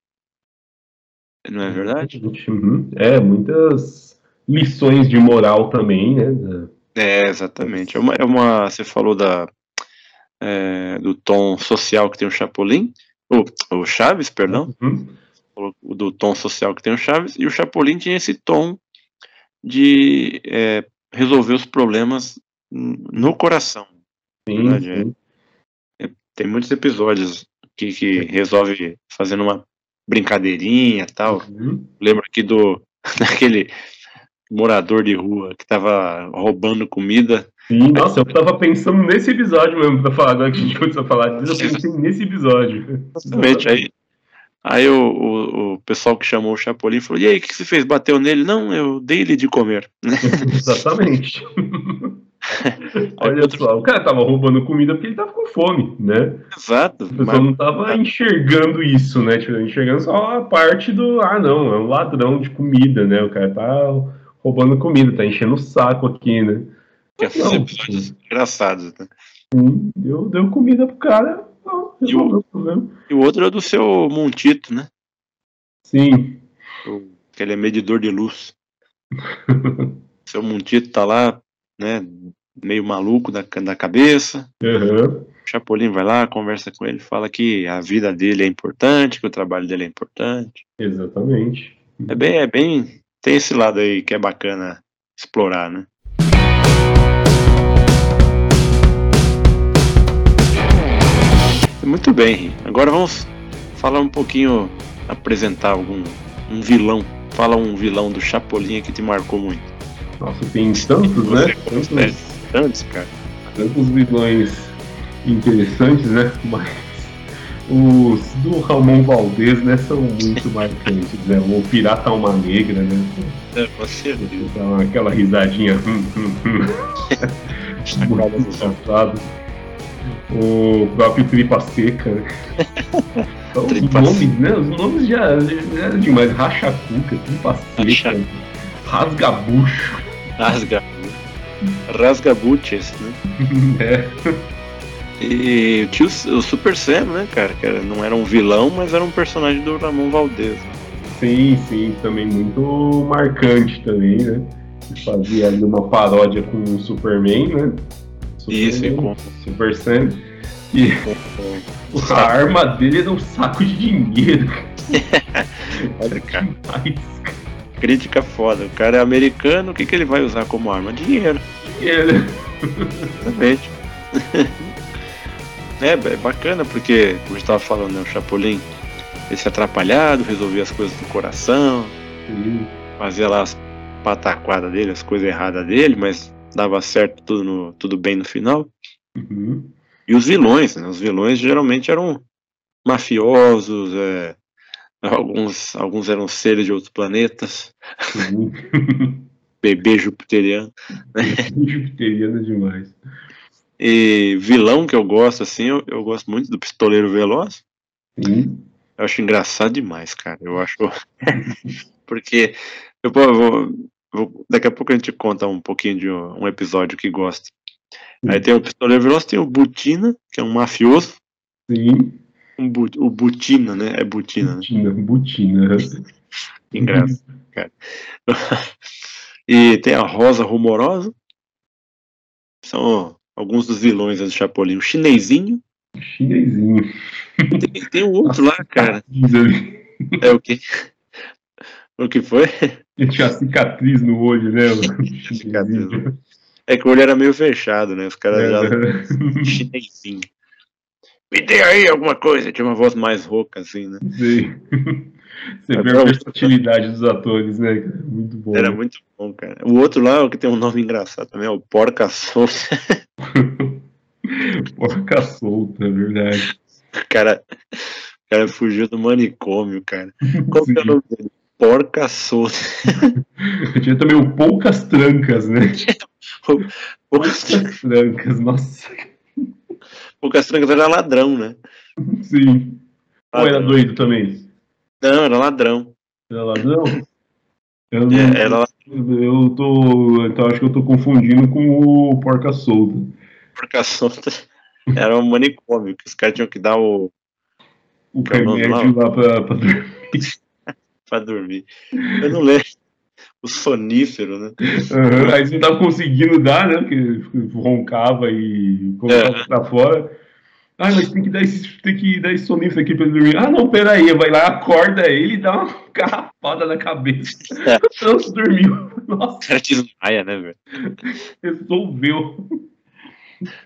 Não é verdade? Uhum. É, muitas lições de moral também, né? É, exatamente. É uma, é uma- você falou da, é, do tom social que tem o Chapolin, o, o Chaves, perdão, Uhum. do tom social que tem o Chaves, e o Chapolin tinha esse tom de é, resolver os problemas no coração. Sim, é. sim. Tem muitos episódios que, que resolve fazendo uma brincadeirinha e tal. Uhum. Lembro aqui do daquele morador de rua que tava roubando comida. Sim, nossa, eu tava pensando nesse episódio mesmo, pra falar, agora que a gente começou a falar disso, eu pensei nesse episódio. Exatamente. Aí, aí o, o, o pessoal que chamou o Chapolin falou: E aí, o que você fez? Bateu nele? Não, eu dei ele de comer. Exatamente. Olha outro- só, o cara tava roubando comida porque ele tava com fome, né? Exato. O pessoal Mas, não tava enxergando isso, né? Tipo, enxergando só a parte do, ah, não, é um ladrão de comida, né? O cara tá roubando comida, tá enchendo o saco aqui, né? que é episódios engraçados. Né? Deu, deu comida pro cara, E o-. E o outro é do seu Montito, né? Sim, O- que ele é medidor de luz. seu Montito tá lá, né? Meio maluco da, da cabeça. O Chapolin vai lá, conversa com ele, fala que a vida dele é importante, que o trabalho dele é importante. exatamente. É bem, é bem. Tem esse lado aí que é bacana explorar, né? Muito bem, agora vamos falar um pouquinho apresentar algum um vilão. Fala um vilão do Chapolin que te marcou muito. Nossa, tem tantos, né? Tantos, tantos, cara. Tantos vilões interessantes, né? Mas os do Ramon Valdez, né, são muito marcantes, né? O Pirata Alma Negra, né? É, você então, aquela risadinha. Hum, hum, hum. muito engraçado. O próprio Tripa Seca, né? Então, os nomes, né? Os nomes já, já eram demais. Racha Cuca, Tripa Seca, Rasgabucho. Rasga. Rasgabuches, né? é. E tinha o, o Super Sam, né, cara? Que era, não era um vilão, mas era um personagem do Ramon Valdez. Né? Sim, sim, também muito marcante também, né? Fazia ali uma paródia com o Superman, né? Isso, e com Super Sam. E a arma dele era um saco de dinheiro. Olha, cara. Crítica foda. O cara é americano, o que, que ele vai usar como arma? Dinheiro. Dinheiro. Exatamente. É, é bacana porque, como a gente tava falando, né, o Chapolin, esse atrapalhado, resolvia as coisas do coração, uhum. fazia lá as pataquadas dele, as coisas erradas dele, mas dava certo tudo, no, tudo bem no final. Uhum. E os vilões, né? Os vilões geralmente eram mafiosos, é, alguns, alguns eram seres de outros planetas. Uhum. Bebê jupiteriano. jupiteriano é demais. E vilão que eu gosto, assim, eu, eu gosto muito do Pistoleiro Veloz. Sim. Eu acho engraçado demais, cara. Eu acho. Porque. Eu, vou, daqui a pouco a gente conta um pouquinho de um, episódio que gosta. Sim. Aí tem o Pistoleiro Veloz, tem o Butina, que é um mafioso. Sim. Um bu, o Butina, né? É Butina. Butina, né? Butina. engraçado, cara. e tem a Rosa Rumorosa. São alguns dos vilões do Chapolin. O chinesinho. Chinesinho. Tem, tem um outro lá, cara. É o que? O que foi? Ele tinha cicatriz no olho, né? cicatriz. É que o olho era meio fechado, né? Os caras é, já. Chinesinho. Me dê aí alguma coisa. Tinha uma voz mais rouca, assim, né? Sim. Você vê a versatilidade dos atores, né? Muito bom. Era muito bom, cara. O outro lá, o que tem um nome engraçado também, é o Porca Solta. Porca Solta, é verdade. O cara, o cara fugiu do manicômio, cara. Qual que é o nome dele? Porca Solta. Tinha também o Poucas Trancas, né? Poucas Trancas, nossa. Poucas Trancas era ladrão, né? Sim. Ou era doido também? Não, era ladrão. Era ladrão? Eu, não, é, era... eu tô. Então acho que eu tô confundindo com o Porca Solta. Porca Solta era um manicômio, que os caras tinham que dar o. O é remédio lá pra, pra dormir. Pra dormir. Eu não lembro. O sonífero, né? Uhum, aí você não tava conseguindo dar, né? Porque roncava e colocava uhum. pra fora. Ah, mas tem que dar esse, tem que dar esse sonífero aqui pra ele dormir. Ah, não, peraí, vai lá, acorda ele e dá uma carrapada na cabeça. É. Pronto, dormiu. Nossa. O cara desmaia, né, velho? Resolveu.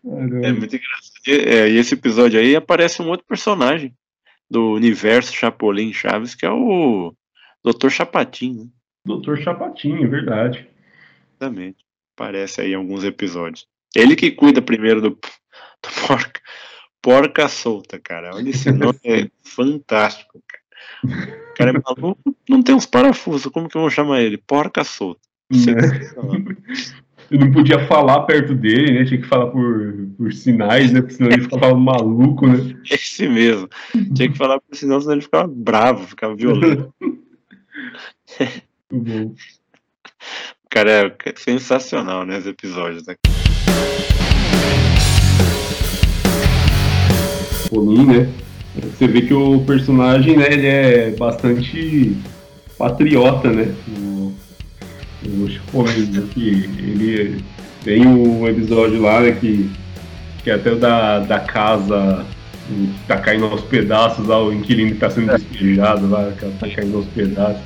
Caramba. É muito engraçado. E, é, e, esse episódio aí aparece um outro personagem do universo Chapolin Chaves, que é o Dr. Chapatinho. Né? Dr. Chapatinho, é verdade. Exatamente. Aparece aí em alguns episódios. Ele que cuida primeiro do, do porco Porca Solta, cara. Olha esse nome, é fantástico, cara. O cara é maluco, não tem uns parafusos, como que eu vou chamar ele? Porca Solta. Eu não podia falar perto dele, né? Tinha que falar por, por sinais, né? Porque senão ele ficava maluco, né? Esse mesmo. Tinha que falar por sinais, senão ele ficava bravo, ficava violento. Muito bom. Cara, é sensacional, né? Os episódios aqui. Chapolin, né? Você vê que o personagem, né, ele é bastante patriota, né? O, o Chapolin, né, que ele tem um episódio lá, né, que, que é até o da, da casa que tá caindo aos pedaços lá, o inquilino que tá sendo é. despejado lá, que tá caindo aos pedaços.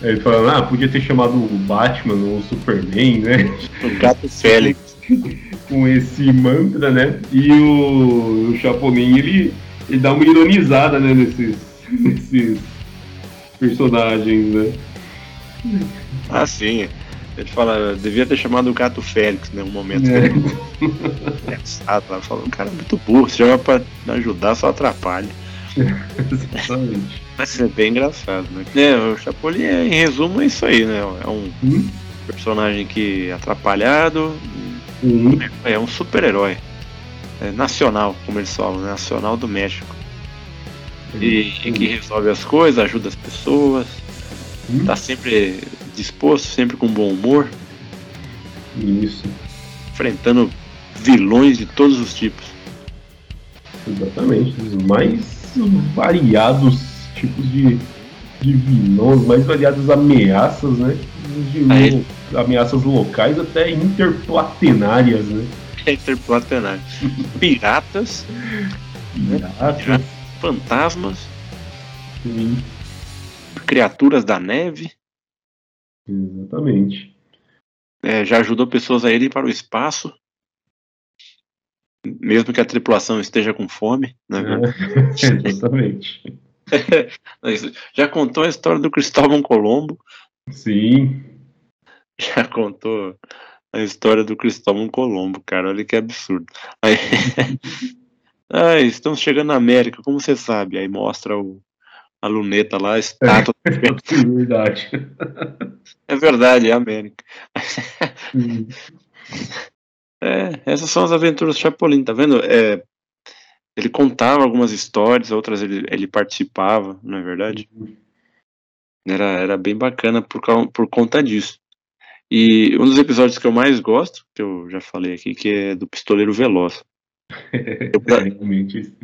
Ele falando, ah, podia ter chamado o Batman ou o Superman, né? O Gato Félix. com esse mantra, né? E o, o Chapolin, ele, ele dá uma ironizada, né, nesses, nesses personagens, né? Ah, sim. Ele fala, devia ter chamado o gato Félix, né? Um momento. É. Engraçado, ela fala, um cara muito burro, se chama pra ajudar, só atrapalha. Exatamente. Mas é bem engraçado, né? É, o Chapolin, é, em resumo, é isso aí, né? É um Hum? personagem que é atrapalhado, Hum. é um super-herói. É nacional, como eles falam, né? nacional do México. E, e que resolve as coisas, ajuda as pessoas, Hum. tá sempre disposto, sempre com bom humor, Isso, enfrentando vilões de todos os tipos. exatamente. Os mais variados tipos de, de vilões, mais variadas ameaças, né? De ameaças locais até interplatenárias, né? Interplatenário. Piratas, Piratas, fantasmas, sim, criaturas da neve. exatamente. É, já ajudou pessoas a irem para o espaço. Mesmo que a tripulação esteja com fome, né? É, exatamente. Já contou a história do Cristóvão Colombo. Sim, Já contou a história do Cristóvão Colombo, cara. Olha que absurdo. Aí, Ai, estamos chegando na América, como você sabe? Aí mostra o, a luneta lá, a estátua. é verdade. É verdade, é a América. É, essas são as aventuras do Chapolin, tá vendo? É, ele contava algumas histórias, outras ele, ele participava, não é verdade? Era, era bem bacana por, por conta disso. E um dos episódios que eu mais gosto, que eu já falei aqui, que é do Pistoleiro Veloz. É, realmente, esse,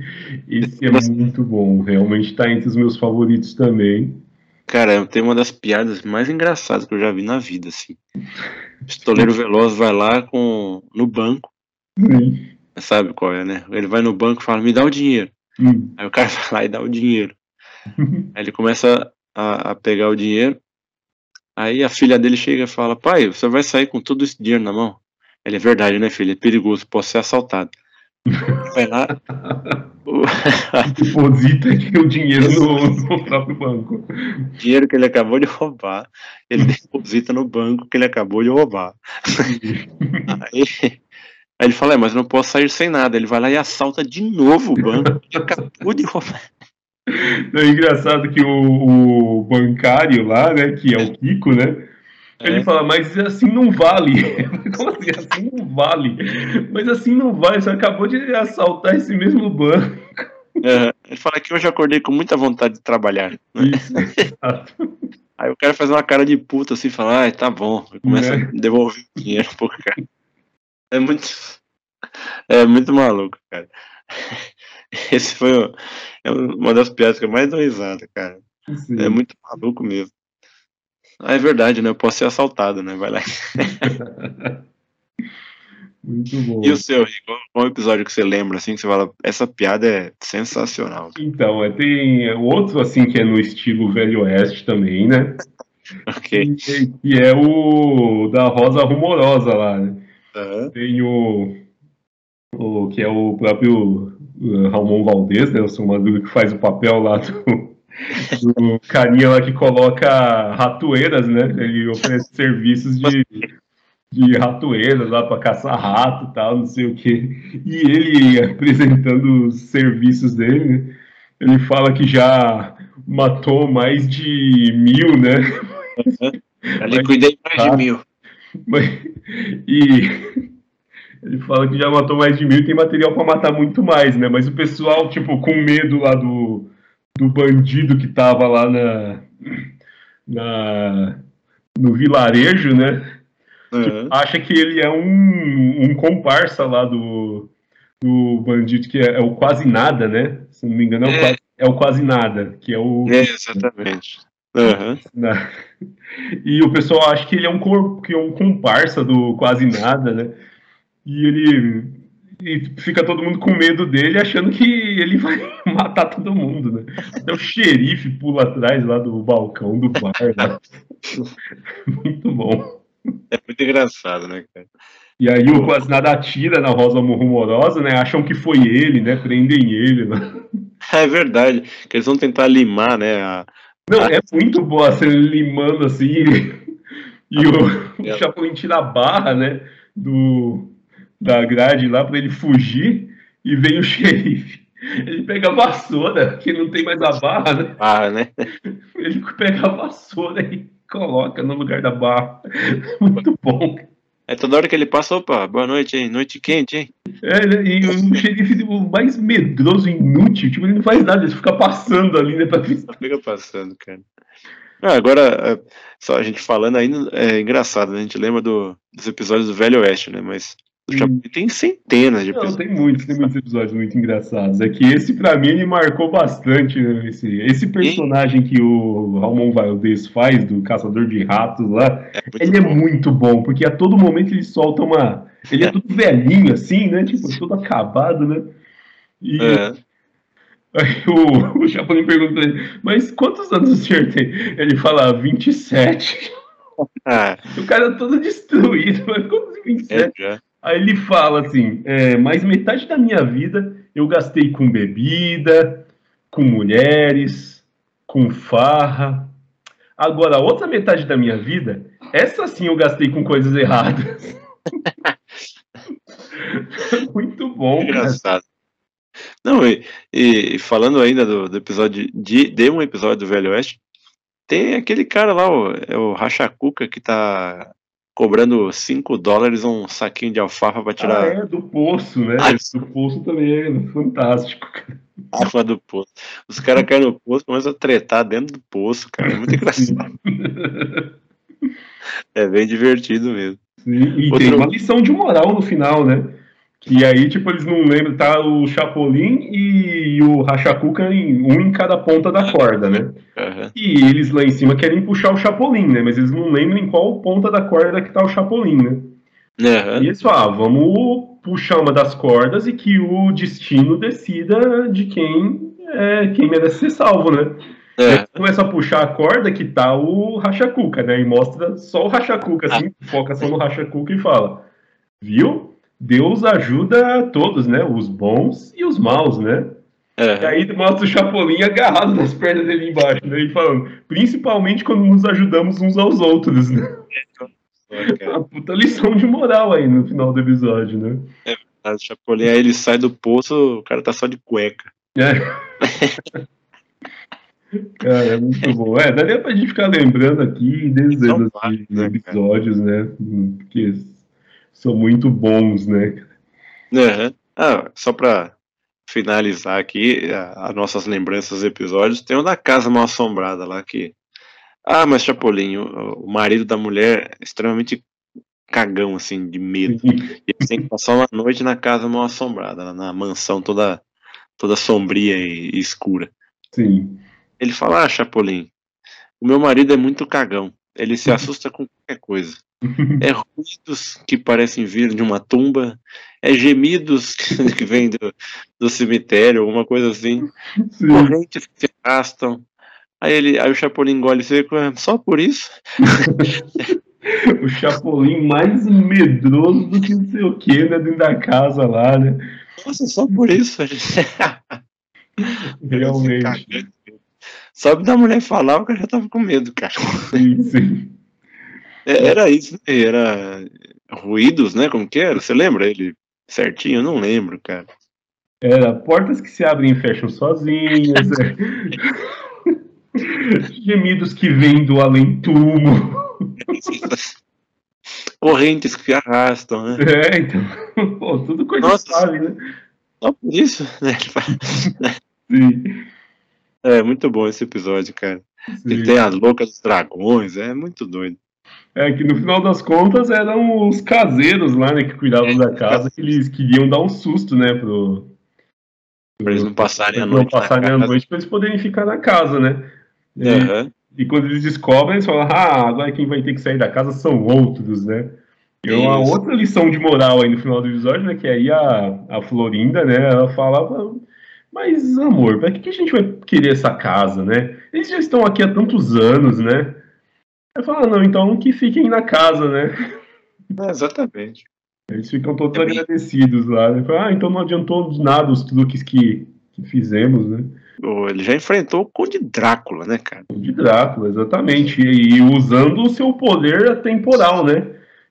esse é muito bom. Realmente está entre os meus favoritos também. Cara, tem uma das piadas mais engraçadas que eu já vi na vida, assim. Pistoleiro Veloz vai lá com, no banco, Sim. sabe qual é, né? Ele vai no banco e fala, me dá o dinheiro. Hum. Aí o cara vai lá e dá o dinheiro. Aí ele começa a, a pegar o dinheiro. Aí a filha dele chega e fala: Pai, você vai sair com todo esse dinheiro na mão? Ele é verdade, né, filho? É perigoso, posso ser assaltado. Vai lá. O Deposita o dinheiro no, no próprio banco. dinheiro que ele acabou de roubar, ele deposita no banco que ele acabou de roubar. Aí, aí ele fala: é, Mas não posso sair sem nada. Ele vai lá e assalta de novo o banco que acabou de roubar. É engraçado que o, o bancário lá, né, que é o Kiko, né? Ele É. fala, mas assim não vale. Como assim? Assim não vale. Mas assim não vale. Você acabou de assaltar esse mesmo banco. É, ele fala que hoje eu acordei com muita vontade de trabalhar. Isso, exato. Aí o cara faz uma cara de puta assim, fala, ai, tá bom. Começa Né? a devolver o dinheiro pro cara. É muito. É muito maluco, cara. Esse foi é uma das piadas que eu mais dou risada, cara. Sim. É muito maluco mesmo. Ah, é verdade, né? Eu posso ser assaltado, né? Vai lá. Muito bom. E o seu, Rico? Qual- episódio que você lembra, assim, que você fala, essa piada é sensacional. Então, é, tem outro assim que é no estilo Velho Oeste também, né? Ok. Que, que é o da Rosa Rumorosa lá, né? Aham. Tem o, o que é o próprio uh, Ramon Valdez, né? O seu Maduro que faz o papel lá do, do carinha lá que coloca ratoeiras, né? Ele oferece serviços de, de ratoeiras lá para caçar rato e tal, não sei o que. E ele apresentando os serviços dele, né? ele fala que já matou mais de mil, né? Ali cuidei mais Tá. de mil. Mas- e ele fala que já matou mais de mil e tem material para matar muito mais, né? Mas o pessoal, tipo, com medo lá do, do bandido que tava lá na, na no vilarejo, né? Aham. Acha que ele é um, um comparsa lá do, do bandido, que é, é o quase nada, né? Se não me engano, é o, É. quase, é o quase nada, que é o. É, exatamente. Aham. Na- E o pessoal acha que ele é um, cor... que é um comparsa do quase nada, né? E ele e fica todo mundo com medo dele, achando que ele vai matar todo mundo, né? Até o xerife pula atrás lá do balcão do bar. Né? Muito bom. É muito engraçado, né, cara? E aí o quase nada atira na Rosa Rumorosa, né? Acham que foi ele, né? Prendem ele. Né? É verdade, que eles vão tentar limar, né, a, Não, é muito boa a cena limando assim. E o, o Chapolin tira a barra, né? Do, da grade lá para ele fugir. E vem o xerife. Ele pega a vassoura, que não tem mais a barra, né? Ah, né? Ele pega a vassoura e coloca no lugar da barra. Muito bom. É toda hora que ele passa, opa, boa noite, hein? Noite quente, hein? É, né? e o xerife o mais medroso, inútil, tipo, ele não faz nada, ele fica passando ali, né? Pra... Fica passando, cara. Ah, agora, é, só a gente falando ainda, é engraçado, né? A gente lembra do, dos episódios do Velho Oeste, né? Mas. Tem centenas de Não, episódios. tem muitos, tem muitos episódios muito engraçados. É que esse, pra mim, ele marcou bastante. Né? Esse, esse personagem que o Ramon Valdez faz, do Caçador de Ratos lá, é ele é bom. é muito bom, porque a todo momento ele solta uma. Ele é, é todo velhinho, assim, né? Tipo, todo acabado, né? E. É. Aí o, o Chapolin pergunta pra ele, mas quantos anos o senhor tem? Ele fala, 27. Ah. O cara é todo destruído, mas como 27? É, Aí ele fala assim: é, mais metade da minha vida eu gastei com bebida, com mulheres, com farra. Agora, a outra metade da minha vida, essa sim eu gastei com coisas erradas. Muito bom. Engraçado. Não, e, e, falando ainda do, do, episódio de, de um episódio do Velho Oeste, tem aquele cara lá, o, é o Rachacuca, que tá cobrando 5 dólares um saquinho de alfafa para tirar. Ah, é, do poço, né? Ah, do poço também é fantástico, cara. Água do poço. Os caras caem no poço, começam a tretar dentro do poço, cara. É muito engraçado. é bem divertido mesmo. Sim, e Outro... tem uma lição de moral no final, né? Que aí, tipo, eles não lembram, tá o Chapolin e o Rachacuca, um em cada ponta da corda, né? Uhum. E eles lá em cima querem puxar o Chapolin, né? Mas eles não lembram em qual ponta da corda que tá o Chapolin, né? Uhum. E eles falam, ah, vamos puxar uma das cordas e que o destino decida de quem é quem merece ser salvo, né? É. começa a puxar a corda que tá o Rachacuca, né? E mostra só o Rachacuca, assim, ah. foca só no Rachacuca e fala, viu? Deus ajuda a todos, né? Os bons e os maus, né? É. E aí mostra o Chapolin agarrado nas pernas dele embaixo, né? E falando, principalmente quando nos ajudamos uns aos outros, né? É, Uma puta lição de moral aí no final do episódio, né? É verdade, o Chapolin aí ele sai do poço, o cara tá só de cueca. É. cara, é muito bom. É, daria pra gente ficar lembrando aqui desde os né, episódios, né? Porque são muito bons, né? Uhum. Ah, só para finalizar aqui as nossas lembranças dos episódios, tem o da Casa Mal Assombrada lá que. Ah, mas Chapolin, o, o marido da mulher é extremamente cagão, assim, de medo. e ele tem que passar uma noite na casa mal assombrada, na mansão toda, toda sombria e, e escura. Sim. Ele fala, ah, Chapolin, o meu marido é muito cagão. Ele se assusta com qualquer coisa. É ruídos que parecem vir de uma tumba, é gemidos que vêm do, do cemitério, alguma coisa assim, Sim. correntes que se arrastam. Aí, ele, aí o Chapolin engole seco, é só por isso? o Chapolin mais medroso do que não sei o que, né, dentro da casa lá, né? Nossa, só por isso? Realmente. Só da mulher falar, o cara já tava com medo, cara. Sim, sim. É, era isso, né? era ruídos, né? Como que era? Você lembra ele certinho? Eu não lembro, cara. Era portas que se abrem e fecham sozinhas. é. Gemidos que vêm do além-túmulo. Correntes que arrastam, né? É, então. Pô, tudo coisa Nossa, sabe, né? Só por isso, né? Sim. É muito bom esse episódio, cara. Sim. E tem a louca dos dragões, é muito doido. É que no final das contas eram os caseiros lá, né, que cuidavam é, da casa, que eles queriam dar um susto, né, pro. Pra eles não passarem a noite. Não passarem a noite pra eles poderem ficar na casa, né? Uhum. E, e, quando eles descobrem, eles falam, ah, agora quem vai ter que sair da casa são outros, né? E uma outra lição de moral aí no final do episódio, né? Que aí a, a Florinda, né, ela falava. Mas, amor, pra que, que a gente vai querer essa casa, né? Eles já estão aqui há tantos anos, né? Eu falo, ah, não, então que fiquem na casa, né? É, exatamente. Eles ficam todos é agradecidos lá. Né? Falo, ah, então não adiantou nada os truques que, que fizemos, né? Ele já enfrentou o Conde Drácula, né, cara? Conde Drácula, exatamente. E, e usando o seu poder temporal, né?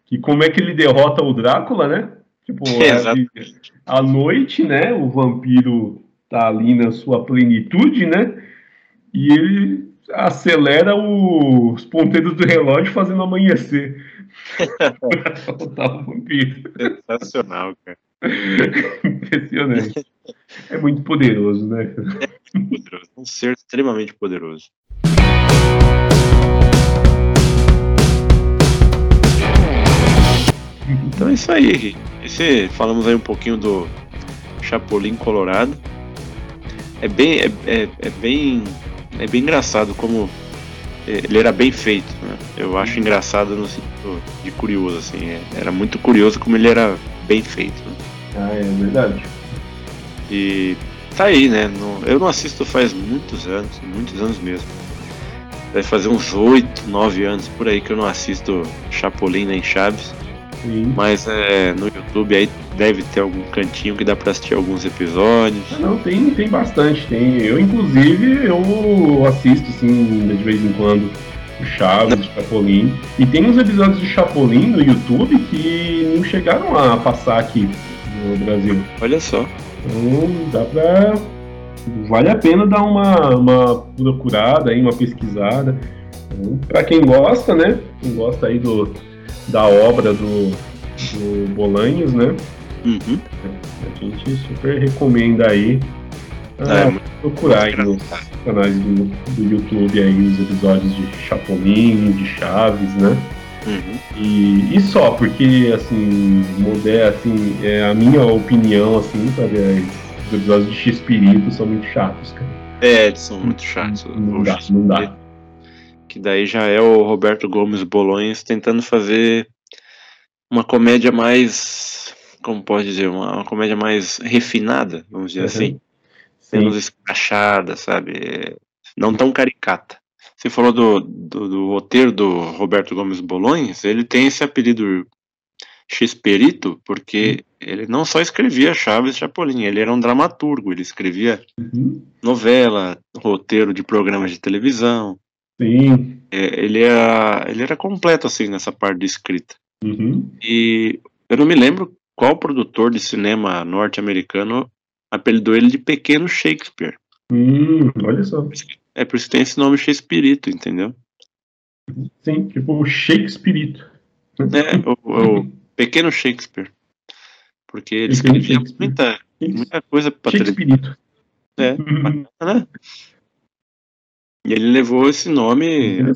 Que como é que ele derrota o Drácula, né? Tipo, à noite, né? O vampiro tá ali na sua plenitude, né? E ele acelera os ponteiros do relógio fazendo amanhecer. o vampiro. Sensacional, cara. Impressionante. É muito poderoso, né? É muito poderoso. Um ser extremamente poderoso. Então é isso aí. Esse, falamos aí um pouquinho do Chapolin Colorado. É bem, é, é, é bem, é bem engraçado como ele era bem feito. Né? Eu acho engraçado no sentido de curioso, assim. É, era muito curioso como ele era bem feito. Né? Ah, é verdade. E tá aí, né? Eu não assisto faz muitos anos, muitos anos mesmo. Deve fazer uns 8, 9 anos por aí que eu não assisto Chapolin nem Chaves. Sim. Mas é, no YouTube aí deve ter algum cantinho que dá pra assistir alguns episódios. Não, tem, tem bastante. Tem. Eu, inclusive, eu assisto, assim, de vez em quando, o Chaves, o Chapolin. E tem uns episódios de Chapolin no YouTube que não chegaram a passar aqui no Brasil. Olha só. Então dá pra. Vale a pena dar uma, uma procurada aí, uma pesquisada. Então, pra quem gosta, né? Quem gosta aí do, da obra do, do Bolanhos, né? Uhum. A gente super recomenda aí ah, é, procurar aí nos canais do, do YouTube aí os episódios de Chapolin, de Chaves, né? Uhum. E, e só, porque assim, Modé, assim, é a minha opinião, assim, sabe, os episódios de X-Pirito são muito chatos, cara. É, eles são muito chatos. Não, não dá, não dá. Que daí já é o Roberto Gomes Bolonhas tentando fazer uma comédia mais, como pode dizer, uma, uma comédia mais refinada, vamos dizer uhum. assim. Menos escrachada, sabe? Não tão caricata. Você falou do, do, do, roteiro do Roberto Gomes Bolonhas, ele tem esse apelido Xperito, porque uhum. ele não só escrevia Chaves Chapolin, ele era um dramaturgo, ele escrevia uhum. novela, roteiro de programas de televisão. Sim. É, ele, era, ele era completo, assim, nessa parte de escrita. Uhum. E eu não me lembro qual produtor de cinema norte-americano apelidou ele de Pequeno Shakespeare. Hum, olha só. É por isso que tem esse nome Shakespeare, entendeu? Sim, tipo o Shakespeare. É, o, o Pequeno Shakespeare. Porque ele escrevia muita, muita coisa pra Shakespeare. É, bacana, né? E ele levou esse nome.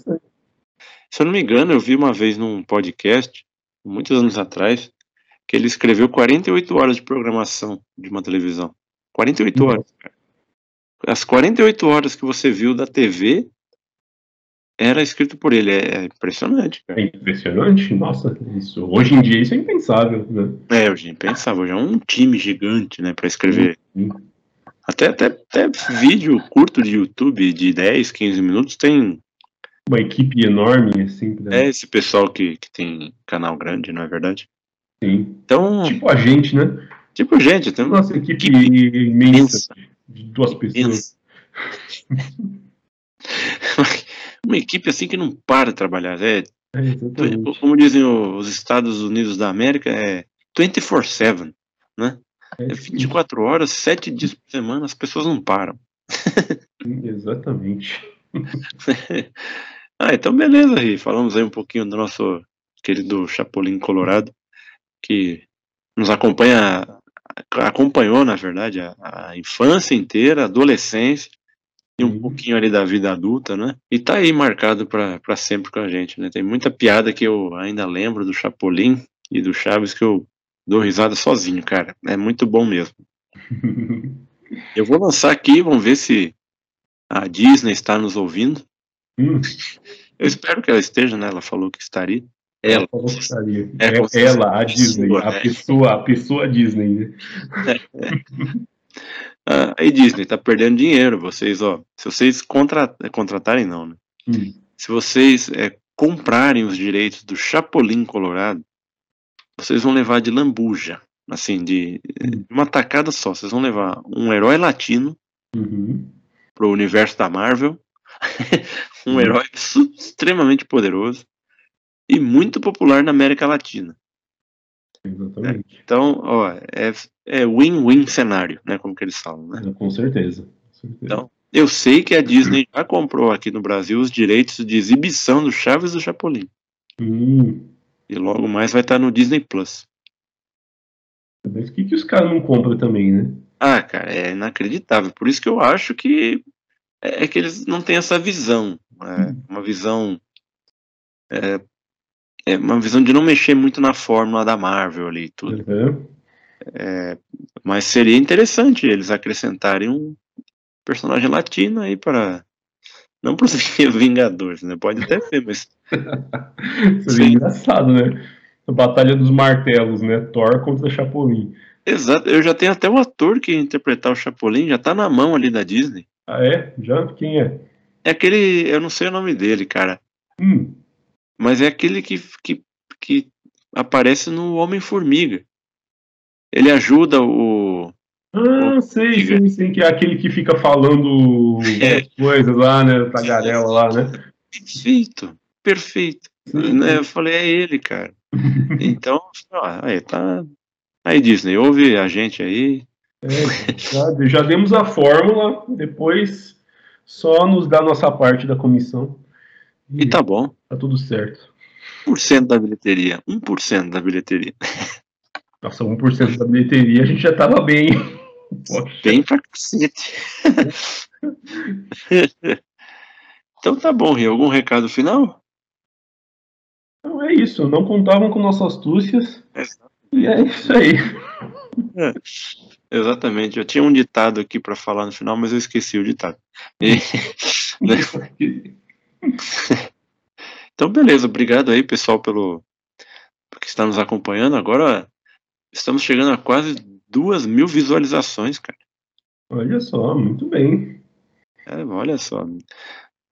Se eu não me engano, eu vi uma vez num podcast, muitos anos atrás, que ele escreveu 48 horas de programação de uma televisão. 48 uhum. horas, cara as 48 horas que você viu da TV era escrito por ele. É impressionante, cara. É impressionante? Nossa, isso. Hoje em dia isso é impensável, né? É, hoje é impensável. Hoje é um time gigante, né, para escrever. Até, até, até vídeo curto de YouTube de 10, 15 minutos tem. Uma equipe enorme, assim. Pra... É esse pessoal que, que tem canal grande, não é verdade? Sim. Então. Tipo a gente, né? Tipo gente, tem Nossa equipe, equipe imensa de duas pessoas. Uma equipe assim que não para de trabalhar. É, é como dizem os Estados Unidos da América, é 24-7, né? É 24 é horas, 7 dias por semana, as pessoas não param. Exatamente. ah, então beleza, Ri. Falamos aí um pouquinho do nosso querido Chapolin Colorado, que nos acompanha acompanhou, na verdade, a, a infância inteira, a adolescência e um pouquinho ali da vida adulta, né? E tá aí marcado para sempre com a gente, né? Tem muita piada que eu ainda lembro do Chapolin e do Chaves que eu dou risada sozinho, cara. É muito bom mesmo. eu vou lançar aqui, vamos ver se a Disney está nos ouvindo. Hum. Eu espero que ela esteja, né? Ela falou que estaria. Ela, é, é, ela, a Disney, pessoa, a né? pessoa, a pessoa Disney, né? É, ah, aí Disney tá perdendo dinheiro, vocês, ó, se vocês contra, contratarem não, né? Hum. Se vocês é, comprarem os direitos do Chapolin Colorado, vocês vão levar de lambuja, assim, de, hum. uma tacada só, vocês vão levar um herói latino, uhum. pro universo da Marvel. um Uhum. herói extremamente poderoso e muito popular na América Latina. Exatamente. Então, ó, é é win-win cenário, né? Como que eles falam, né? Com certeza. Com certeza. Então, eu sei que a Disney já comprou aqui no Brasil os direitos de exibição do Chaves e do Chapolin. Hum, E logo mais vai estar no Disney Plus. mas o que, que os caras não compram também, né? Ah, cara, é inacreditável. Por isso que eu acho que é é que eles não têm essa visão. É uma visão. É, é uma visão de não mexer muito na fórmula da Marvel ali e tudo. Uhum. Mas seria interessante eles acrescentarem um personagem latino aí para. Não para os Vingadores, né? Pode até ser, mas. Seria Sim. engraçado, né? A Batalha dos Martelos, né? Thor contra Chapolin. Exato, eu já tenho até o ator que interpretar o Chapolin, já tá na mão ali da Disney. Ah, é? Já? Quem é? É aquele. Eu não sei o nome dele, cara. Hum, Mas é aquele que, que, que aparece no Homem-Formiga. Ele ajuda o. Ah, sei, Diga. sei, sei que é aquele que fica falando É. as coisas lá, né? Tagarela lá, né? Perfeito, perfeito. Né, Eu falei, é ele, cara. Então, ó, aí, tá. Aí, Disney, ouve a gente aí. Já, já demos a fórmula, depois só nos dá a nossa parte da comissão. E tá bom. Tá tudo certo. 1% da bilheteria. 1% da bilheteria. Nossa, 1% da bilheteria a gente já tava bem. Bem pra cacete. então tá bom, Rio. Algum recado final? Então é isso, não contavam com nossas astúcias. E é isso aí. Exatamente. Eu tinha um ditado aqui pra falar no final, mas eu esqueci o ditado. E- Então, beleza. Obrigado aí, pessoal, pelo que está nos acompanhando. Agora estamos chegando a quase duas mil visualizações, cara. Olha só, muito bem. É, olha só.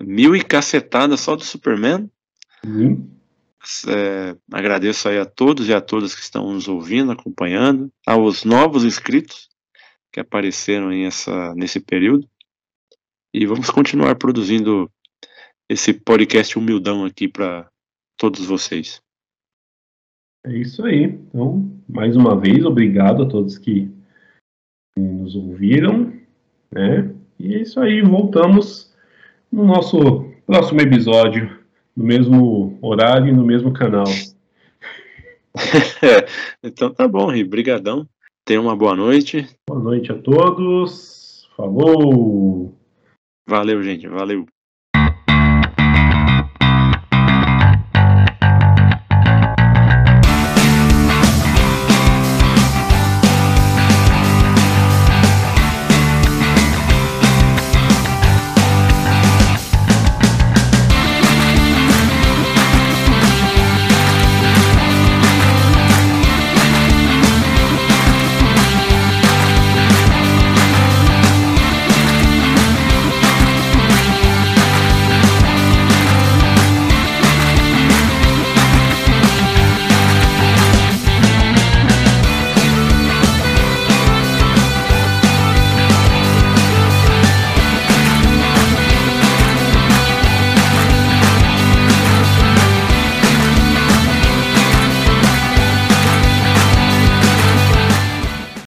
Mil e cacetada só do Superman. Sim. É, agradeço aí a todos e a todas que estão nos ouvindo, acompanhando, aos novos inscritos que apareceram essa, nesse período. E vamos continuar produzindo esse podcast humildão aqui para todos vocês. É isso aí. Então, mais uma vez, obrigado a todos que nos ouviram. Né? E é isso aí. Voltamos no nosso próximo episódio, no mesmo horário e no mesmo canal. então tá bom, Ri. Brigadão. Tenha uma boa noite. Boa noite a todos. Falou! Valeu, gente. Valeu.